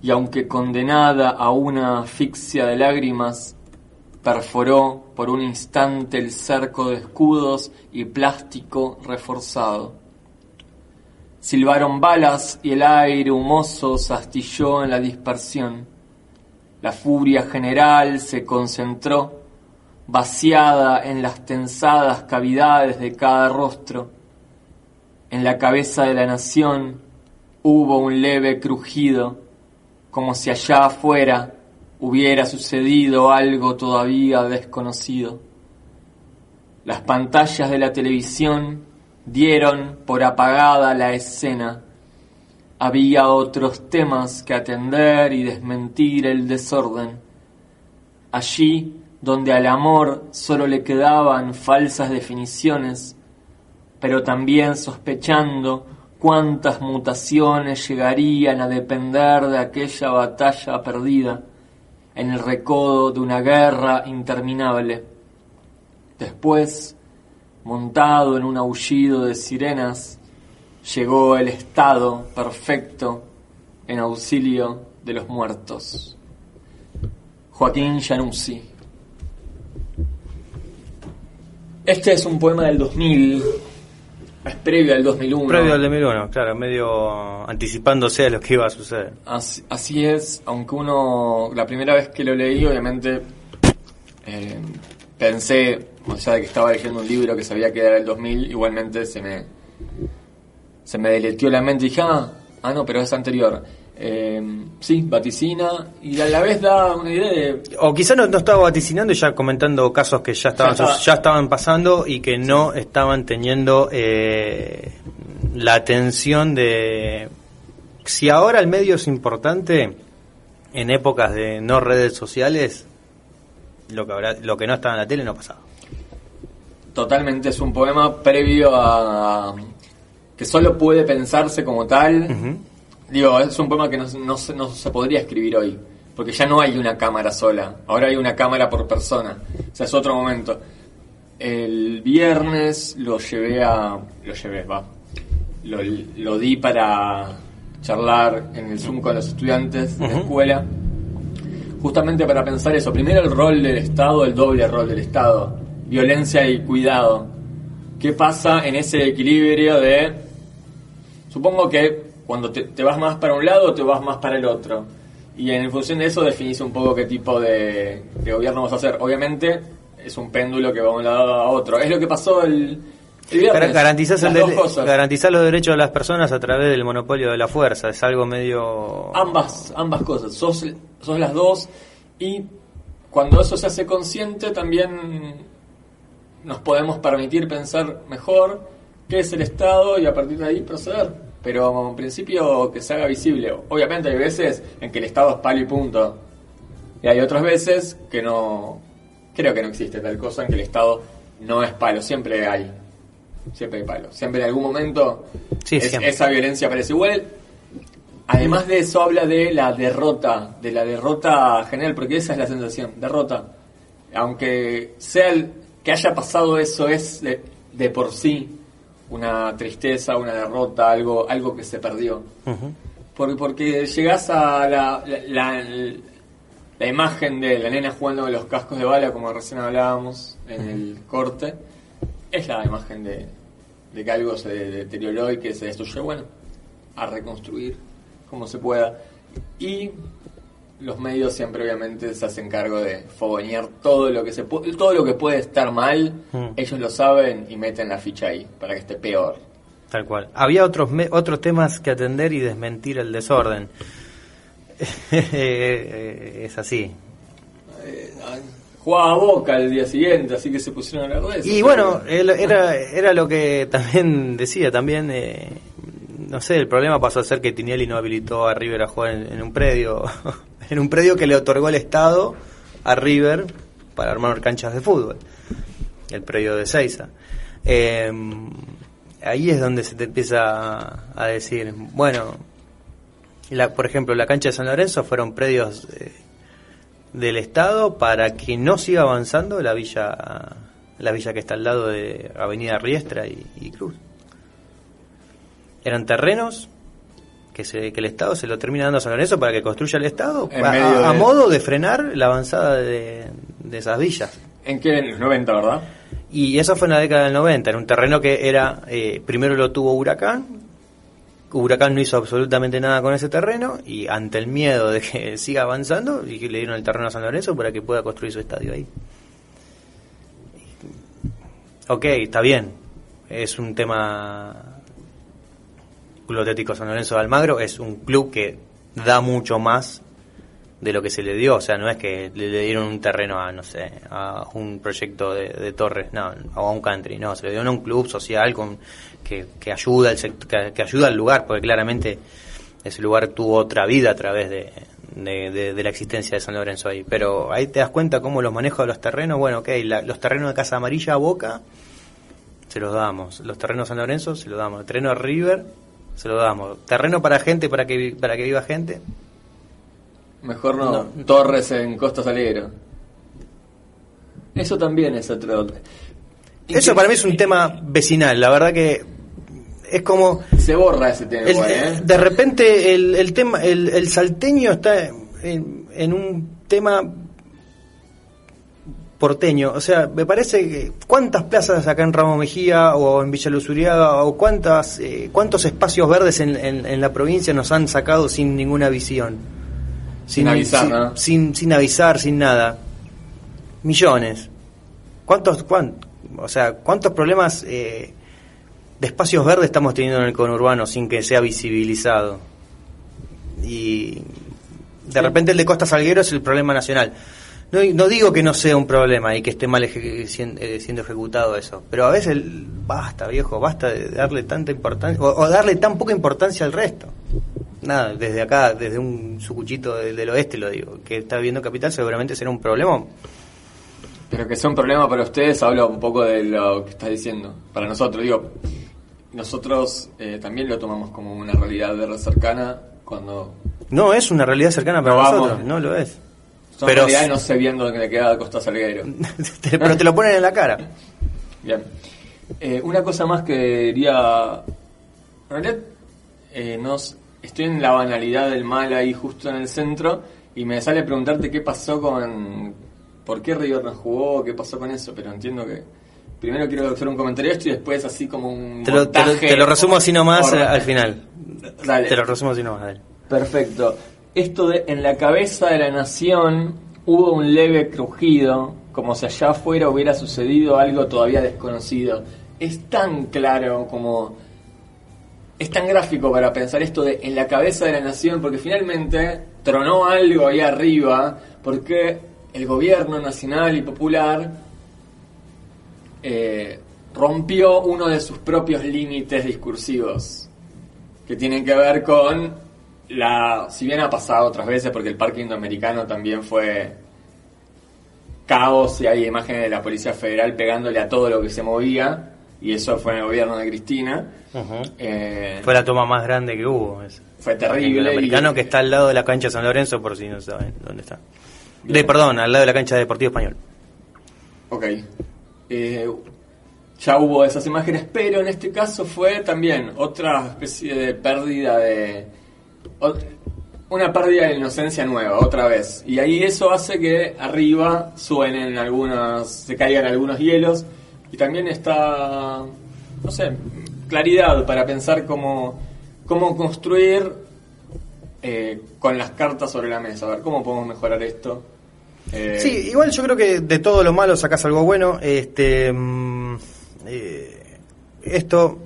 y aunque condenada a una asfixia de lágrimas, perforó por un instante el cerco de escudos y plástico reforzado. Silbaron balas y el aire humoso se astilló en la dispersión. La furia general se concentró, vaciada en las tensadas cavidades de cada rostro. En la cabeza de la nación hubo un leve crujido, como si allá afuera hubiera sucedido algo todavía desconocido. Las pantallas de la televisión dieron por apagada la escena. Había otros temas que atender y desmentir el desorden. Allí donde al amor solo le quedaban falsas definiciones, pero también sospechando cuántas mutaciones llegarían a depender de aquella batalla perdida en el recodo de una guerra interminable. Después, montado en un aullido de sirenas, llegó el estado perfecto en auxilio de los muertos. Joaquín Januzzi. Este es un poema del 2000, es previo al 2001. Previo al 2001, claro, medio anticipándose a lo que iba a suceder. Así, así es, aunque uno, la primera vez que lo leí, obviamente eh, pensé, o sea, que estaba leyendo un libro que sabía que era del 2000, igualmente se me, se me deleteó la mente y dije, ah, ah no, pero es anterior. Eh, sí, vaticina y a la vez da una idea de... O quizá no, no estaba vaticinando y ya comentando casos que ya estaban, Ya estaba. ya estaban pasando y que no estaban teniendo eh, la atención de... Si ahora el medio es importante, en épocas de no redes sociales, lo que, habrá, lo que no estaba en la tele no pasaba. Totalmente es un poema previo a... que solo puede pensarse como tal. Digo, es un poema que no, se- no, se- no se podría escribir hoy, porque ya no hay una cámara sola, ahora hay una cámara por persona, o sea, es otro momento. El viernes lo llevé a... lo llevé, va. Lo, lo di para charlar en el Zoom con los estudiantes de la escuela, justamente para pensar eso. Primero el rol del Estado, el doble rol del Estado, violencia y cuidado. ¿Qué pasa en ese equilibrio de... Supongo que cuando te, te vas más para un lado te vas más para el otro. Y en función de eso definís un poco qué tipo de, de gobierno vas a hacer. Obviamente es un péndulo que va de un lado a otro. Es lo que pasó el, Garantizás, el garantizás los derechos de las personas a través del monopolio de la fuerza. Es algo medio... Ambas, ambas cosas. Sos, sos las dos y cuando eso se hace consciente también nos podemos permitir pensar mejor qué es el Estado y a partir de ahí proceder. Pero en principio que se haga visible. Obviamente hay veces en que el Estado es palo y punto. Y hay otras veces que no... Creo que no existe tal cosa en que el Estado no es palo. Siempre hay. Siempre hay palo. Siempre en algún momento Sí, es- siempre. esa violencia aparece igual. Además de eso habla de la derrota, de la derrota general, porque esa es la sensación, derrota. Aunque sea el, que haya pasado eso es de, de por sí una tristeza, una derrota, algo, algo que se perdió. Porque, porque llegás a la, la, la- la imagen de la nena jugando con los cascos de bala, como recién hablábamos en el corte, es la imagen de, de que algo se deterioró y que se destruyó. Bueno, a reconstruir como se pueda. Y los medios siempre obviamente se hacen cargo de fogonear todo lo que se todo lo que puede estar mal, Mm. ellos lo saben y meten la ficha ahí para que esté peor. Tal cual. Había otros me- otros temas que atender y desmentir el desorden. <laughs> es así. Jugaba a Boca el día siguiente, así que se pusieron a hablar de eso. Y bueno, era, era lo que también decía, también, eh, no sé, el problema pasó a ser que Tinelli no habilitó a River a jugar en, en un predio, <laughs> en un predio que le otorgó el Estado a River para armar canchas de fútbol, el predio de Seiza. Eh, ahí es donde se te empieza a decir, bueno, La, por ejemplo, la cancha de San Lorenzo fueron predios eh, del Estado para que no siga avanzando la villa la villa que está al lado de Avenida Riestra y Cruz. Eran terrenos que, se, que el Estado se lo termina dando a San Lorenzo para que construya el Estado En a, medio a de- modo de frenar la avanzada de, de esas villas. ¿En qué? En los 90, ¿verdad? Y eso fue en la década del 90, era un terreno que era, eh, primero lo tuvo Huracán, Huracán no hizo absolutamente nada con ese terreno y ante el miedo de que <laughs> siga avanzando, y que le dieron el terreno a San Lorenzo para que pueda construir su estadio ahí. Ok, está bien, es un tema Club Atlético San Lorenzo de Almagro, es un club que da mucho más de lo que se le dio, o sea, no es que le, dieron un terreno a, no sé, a un proyecto de, torres, no, o a un country, no, se le dieron a un club social con que, ayuda al sect- que, ayuda al lugar, porque claramente ese lugar tuvo otra vida a través de- de la existencia de San Lorenzo ahí. Pero ahí te das cuenta cómo los manejos de los terrenos, bueno, ok, la- los terrenos de Casa Amarilla a Boca se los damos, los terrenos de San Lorenzo se los damos, el terreno de River se lo damos, terreno para gente, para que, para que viva gente, Mejor no. Torres en Costa Salguero. Eso también es otro. Eso para mí es un tema vecinal, la verdad que es como... Se borra ese tema, el- igual, ¿eh? De repente el, el tema, el, el salteño está en, en un tema porteño, o sea, me parece que cuántas plazas acá en Ramos Mejía o en Villa Luzuriaga o cuántas, eh, cuántos espacios verdes en, en- en la provincia nos han sacado sin ninguna visión. Sin avisar, sin, ¿no? sin, sin avisar, sin nada. Millones. ¿Cuántos, cuán- o sea, cuántos problemas eh, de espacios verdes estamos teniendo en el conurbano sin que sea visibilizado? Y de repente el de Costa Salguero es el problema nacional. No, no digo que no sea un problema y que esté mal eje- sien- eh, siendo ejecutado eso, pero a veces basta, viejo, basta de darle tanta importancia o, o darle tan poca importancia al resto. Nada, desde acá, desde un sucuchito del, del oeste lo digo, que está viviendo capital seguramente será un problema. Pero que sea un problema para ustedes, habla un poco de lo que estás diciendo. Para nosotros, digo, nosotros eh, también lo tomamos como una realidad de cercana cuando No es una realidad cercana para vamos. nosotros, no lo es. Son Pero- realidades no sé bien dónde le queda Costa Salguero. <laughs> Te- pero te lo ponen en la cara. Bien. Eh, una cosa más que quería. En realidad, eh, nos, estoy en la banalidad del mal ahí justo en el centro y me sale preguntarte qué pasó con. ¿Por qué River no jugó? ¿Qué pasó con eso? Pero entiendo que. Primero quiero hacer un comentario de esto y después así como un. Te lo, te lo- montaje te lo resumo así nomás Por- al final. Dale. Te lo resumo así nomás. dale. Perfecto. Esto de en la cabeza de la nación hubo un leve crujido, como si allá afuera hubiera sucedido algo todavía desconocido. Es tan claro como... Es tan gráfico para pensar esto de en la cabeza de la nación, porque finalmente tronó algo ahí arriba, porque el gobierno nacional y popular eh, rompió uno de sus propios límites discursivos que tienen que ver con la, si bien ha pasado otras veces porque el parque indoamericano también fue caos y hay imágenes de la Policía Federal pegándole a todo lo que se movía y eso fue en el gobierno de Cristina. Eh, Fue la toma más grande que hubo. esa. Fue terrible El americano y- que está al lado de la cancha San Lorenzo, por si no saben dónde está. De, perdón, al lado de la cancha de Deportivo Español. Ok. Eh, ya hubo esas imágenes, pero en este caso fue también otra especie de pérdida de... Una pérdida de inocencia nueva, otra vez. Y ahí eso hace que arriba suenen algunos, se caigan algunos hielos. Y también está, no sé, claridad para pensar cómo, cómo construir eh, con las cartas sobre la mesa. A ver, ¿cómo podemos mejorar esto? Eh, Sí, igual yo creo que de todo lo malo sacas algo bueno. Este, mm, eh, esto,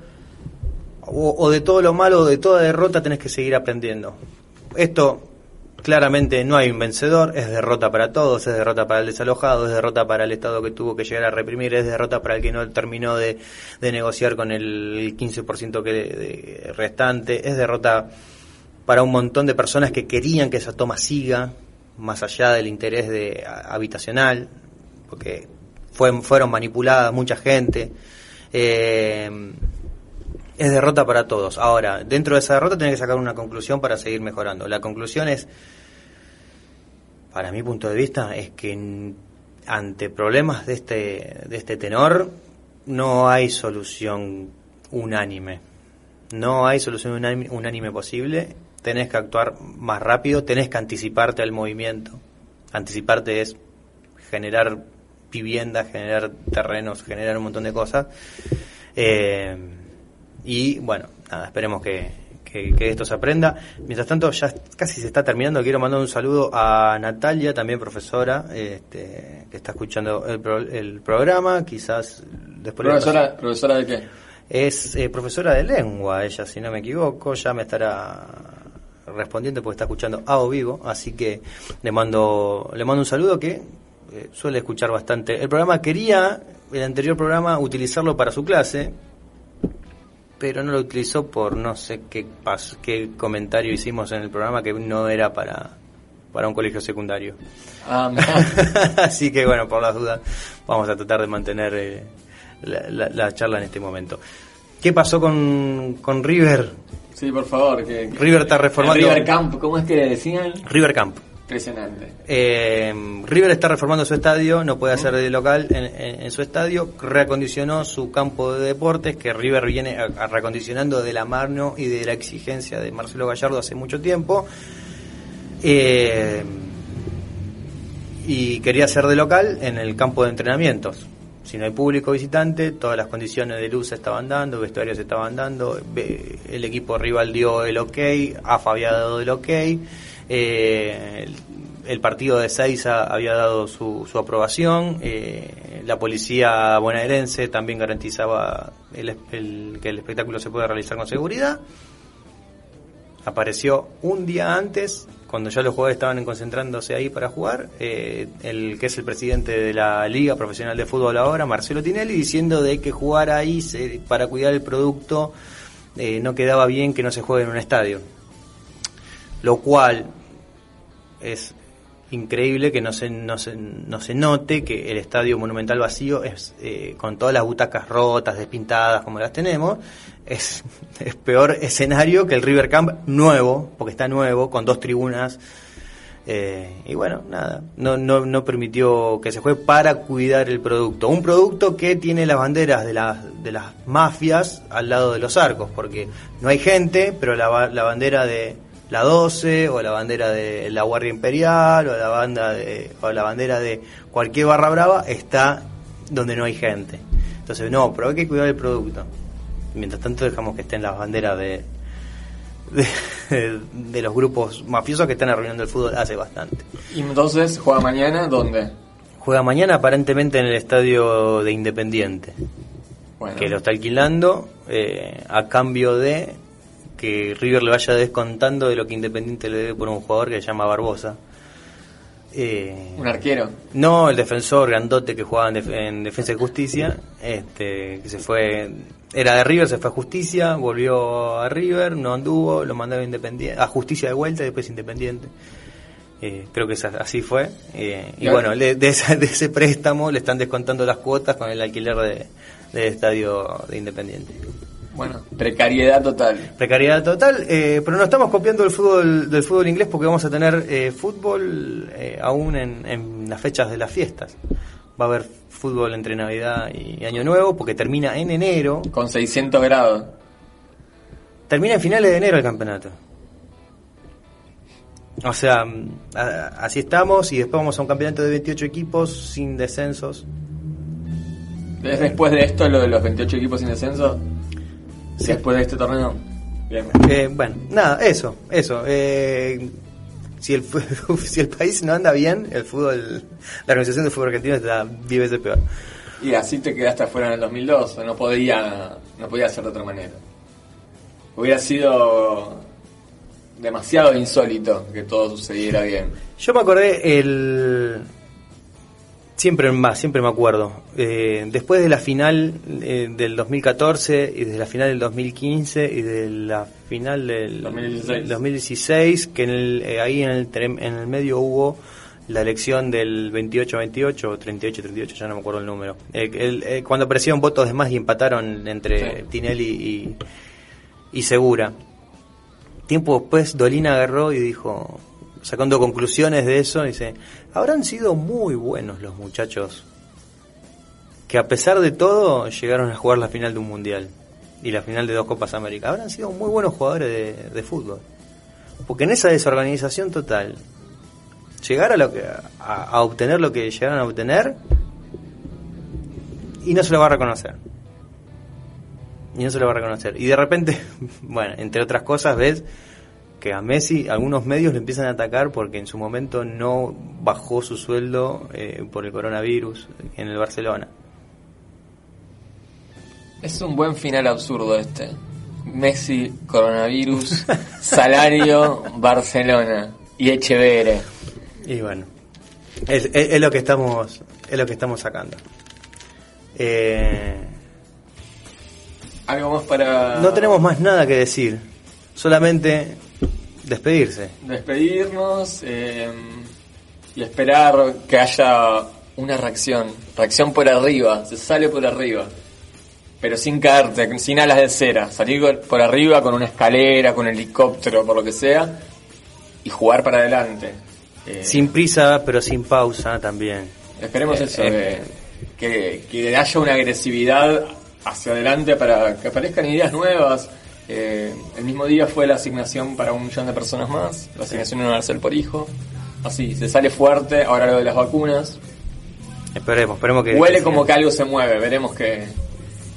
o, de todo lo malo, de toda derrota, tenés que seguir aprendiendo. Esto, claramente, no hay un vencedor, es derrota para todos, es derrota para el desalojado, es derrota para el Estado que tuvo que llegar a reprimir, es derrota para el que no terminó de, negociar con el 15% que de- restante, es derrota para un montón de personas que querían que esa toma siga, más allá del interés de, habitacional, porque fue- fueron manipuladas mucha gente. Eh, es derrota para todos. Ahora, dentro de esa derrota tenés que sacar una conclusión para seguir mejorando. La conclusión es, para mi punto de vista, es que ante problemas de este, de este tenor no hay solución unánime. No hay solución unánime, unánime posible. Tenés que actuar más rápido, tenés que anticiparte al movimiento. Anticiparte es generar viviendas, generar terrenos, generar un montón de cosas. Eh, y bueno, nada, esperemos que, que- que esto se aprenda. Mientras tanto, ya casi se está terminando. Quiero mandar un saludo a Natalia, también profesora, este, que está escuchando el, pro- el programa. Quizás después ¿Profesora, ¿Profesora de qué? es eh, profesora de lengua, ella, si no me equivoco, ya me estará respondiendo porque está escuchando a o vivo, así que le mando, le mando un saludo que eh, suele escuchar bastante. El programa quería, el anterior programa, utilizarlo para su clase, pero no lo utilizó por no sé qué, pas- qué comentario hicimos en el programa que no era para, para un colegio secundario. Ah, <laughs> Así que bueno, por las dudas, vamos a tratar de mantener eh, la, la- la charla en este momento. ¿Qué pasó con, con River? sí, por favor. Que, River está reformando- River Camp, ¿cómo es que le decían? River Camp. Impresionante. Eh, River está reformando su estadio, no puede hacer de local en, en- en su estadio, reacondicionó su campo de deportes, que River viene reacondicionando de la mano y de la exigencia de Marcelo Gallardo hace mucho tiempo. Eh, y quería hacer de local en el campo de entrenamientos. Si no hay público visitante, todas las condiciones de luz se estaban dando, vestuarios se estaban dando, el equipo rival dio el ok, AFA había dado el ok, eh, el, partido de Seiza había dado su, su aprobación, eh, la policía bonaerense también garantizaba que el espectáculo se puede realizar con seguridad apareció un día antes, cuando ya los jugadores estaban concentrándose ahí para jugar, eh, el que es el presidente de la Liga Profesional de Fútbol ahora, Marcelo Tinelli, diciendo de que jugar ahí para cuidar el producto no quedaba bien que no se juegue en un estadio. Lo cual es increíble que no se, no se, no se note que el estadio monumental vacío es eh, con todas las butacas rotas, despintadas como las tenemos, es, <laughs> es peor escenario que el River Camp nuevo, porque está nuevo, con dos tribunas. eh, y bueno, nada, no, no, no permitió que se juegue para cuidar el producto. Un producto que tiene las banderas de las, de las mafias al lado de los arcos, porque no hay gente, pero la, la bandera de la 12 o la bandera de la Guardia Imperial o la banda de, o la bandera de cualquier barra brava está donde no hay gente. Entonces, no, pero hay que cuidar el producto. Mientras tanto dejamos que estén las banderas de, de, <laughs> de los grupos mafiosos que están arruinando el fútbol hace bastante. Y entonces, ¿juega mañana? ¿Dónde? Juega mañana aparentemente en el estadio de Independiente, Bueno, que lo está alquilando eh, a cambio de que River le vaya descontando de lo que Independiente le debe por un jugador que se llama Barbosa. Eh, un arquero. no, el defensor grandote que jugaba en, def- en Defensa y Justicia, este, que se fue, era de River, se fue a Justicia, volvió a River, no anduvo, lo mandaron a Independiente, a Justicia de vuelta y después Independiente. Eh, creo que así fue. Eh, y bueno, le- de, esa- de ese préstamo le están descontando las cuotas con el alquiler de, del estadio de Independiente. Bueno, precariedad total. Precariedad total, eh, pero no estamos copiando el fútbol del fútbol inglés porque vamos a tener eh, fútbol eh, aún en, en las fechas de las fiestas. Va a haber fútbol entre Navidad y Año Nuevo porque termina en enero. Con 600 grados. Termina en finales de enero el campeonato. O sea, mm, a- así estamos y después vamos a un campeonato de 28 equipos sin descensos. ¿Es después de esto lo de los 28 equipos sin descenso? Después de este torneo. Bien. Eh, bueno, nada, eso, eso. Eh, si el <laughs> si el país no anda bien, el fútbol, la organización del fútbol argentino está 10 veces peor. Y así te quedaste afuera en el 2002. No podía, no podía ser de otra manera. Hubiera sido demasiado insólito que todo sucediera bien. Yo me acordé el siempre más, siempre me acuerdo. Eh, después de la final eh, del 2014 y desde la final del 2015 y de la final del 2016. 2016, que en el, eh, ahí en el, en el medio hubo la elección del 28-28 o 38-38, ya no me acuerdo el número. Eh, el- eh, cuando aparecieron votos de más y empataron entre Sí. Tinelli y, y segura. Tiempo después Dolina agarró y dijo, sacando conclusiones de eso, dice, habrán sido muy buenos los muchachos que a pesar de todo llegaron a jugar la final de un mundial y la final de dos Copas América. Habrán sido muy buenos jugadores de, fútbol. Porque en esa desorganización total, llegar a, lo que, a obtener lo que llegaron a obtener y no se lo va a reconocer. Y no se lo va a reconocer. Y de repente, <laughs> bueno, entre otras cosas, ves que a Messi algunos medios le empiezan a atacar porque en su momento no bajó su sueldo eh, por el coronavirus en el Barcelona. Es un buen final absurdo este. Messi, coronavirus, <laughs> salario, Barcelona y Echeverre. Y bueno, es, es- es lo que estamos es lo que estamos sacando. Eh, Algo más para no tenemos más nada que decir, solamente despedirse. despedirnos eh, y esperar que haya una reacción. Reacción por arriba, se sale por arriba. Pero sin caerte, sin alas de cera. Salir por arriba con una escalera, con un helicóptero, por lo que sea. Y jugar para adelante. Eh, Sin prisa, pero sin pausa también. Esperemos Eh, eso, que, que haya una agresividad hacia adelante para que aparezcan ideas nuevas. Eh, el mismo día fue la asignación para un millón de personas más, la asignación universal por hijo. Así, se sale fuerte, ahora lo de las vacunas. Esperemos, esperemos que... Huele que como que algo se mueve, veremos qué,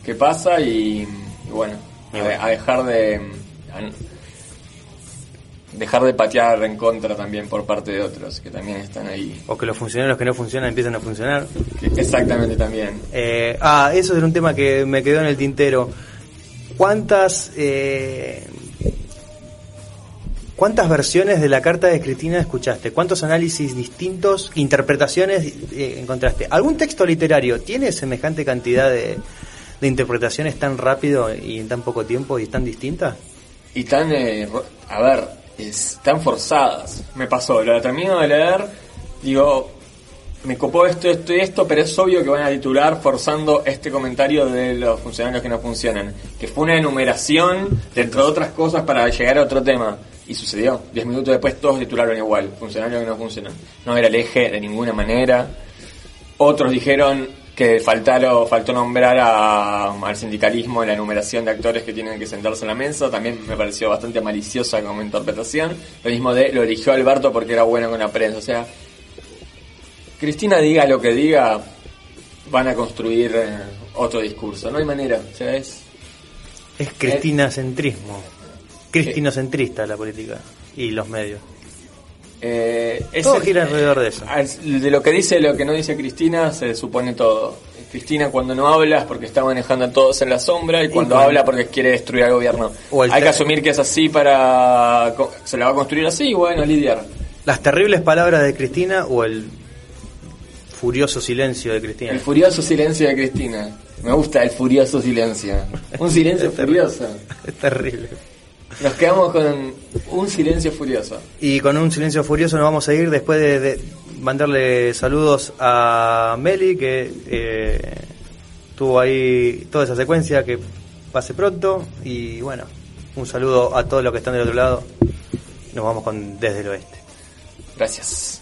qué pasa y, y bueno, Y a, dejar de... a- dejar de patear en contra también por parte de otros que también están ahí. O que los funcionarios que no funcionan empiezan a funcionar. Que- Exactamente también. Eh, ah, eso era un tema que me quedó en el tintero. ¿Cuántas eh, cuántas versiones de la carta de Cristina escuchaste? ¿Cuántos análisis distintos, interpretaciones eh, encontraste? ¿Algún texto literario tiene semejante cantidad de, de interpretaciones tan rápido y en tan poco tiempo y tan distintas? y tan, eh, a ver, es, tan forzadas. Me pasó, lo termino de leer, digo, me copó esto, esto y esto, pero es obvio que van a titular forzando este comentario de los funcionarios que no funcionan. Que fue una enumeración, dentro de otras cosas, para llegar a otro tema. Y sucedió. Diez minutos después todos titularon igual, funcionarios que no funcionan. No era el eje de ninguna manera. Otros dijeron que faltaron, faltó nombrar a- al sindicalismo en la enumeración de actores que tienen que sentarse en la mesa. También me pareció bastante maliciosa como interpretación. Lo mismo de lo eligió Alberto porque era bueno con la prensa. O sea, Cristina diga lo que diga, van a construir eh, otro discurso. No hay manera. O sea, es. Es cristinacentrismo. Cristinocentrista la política y los medios. Eh, es Todo el- gira alrededor de eso. De lo que dice lo que no dice Cristina se supone todo. Cristina cuando no habla es porque está manejando a todos en la sombra y cuando habla porque quiere destruir al gobierno. Hay que asumir que es así para... Se la va a construir así y bueno, lidiar. Las terribles palabras de Cristina o el furioso silencio de Cristina. El furioso silencio de Cristina. Me gusta el furioso silencio. Un silencio <laughs> furioso. Es terrible. Nos quedamos con un silencio furioso. Y con un silencio furioso nos vamos a ir después de, de mandarle saludos a Meli, que eh, tuvo ahí toda esa secuencia, que pase pronto. Y bueno, un saludo a todos los que están del otro lado. Nos vamos con Desde el Oeste. Gracias.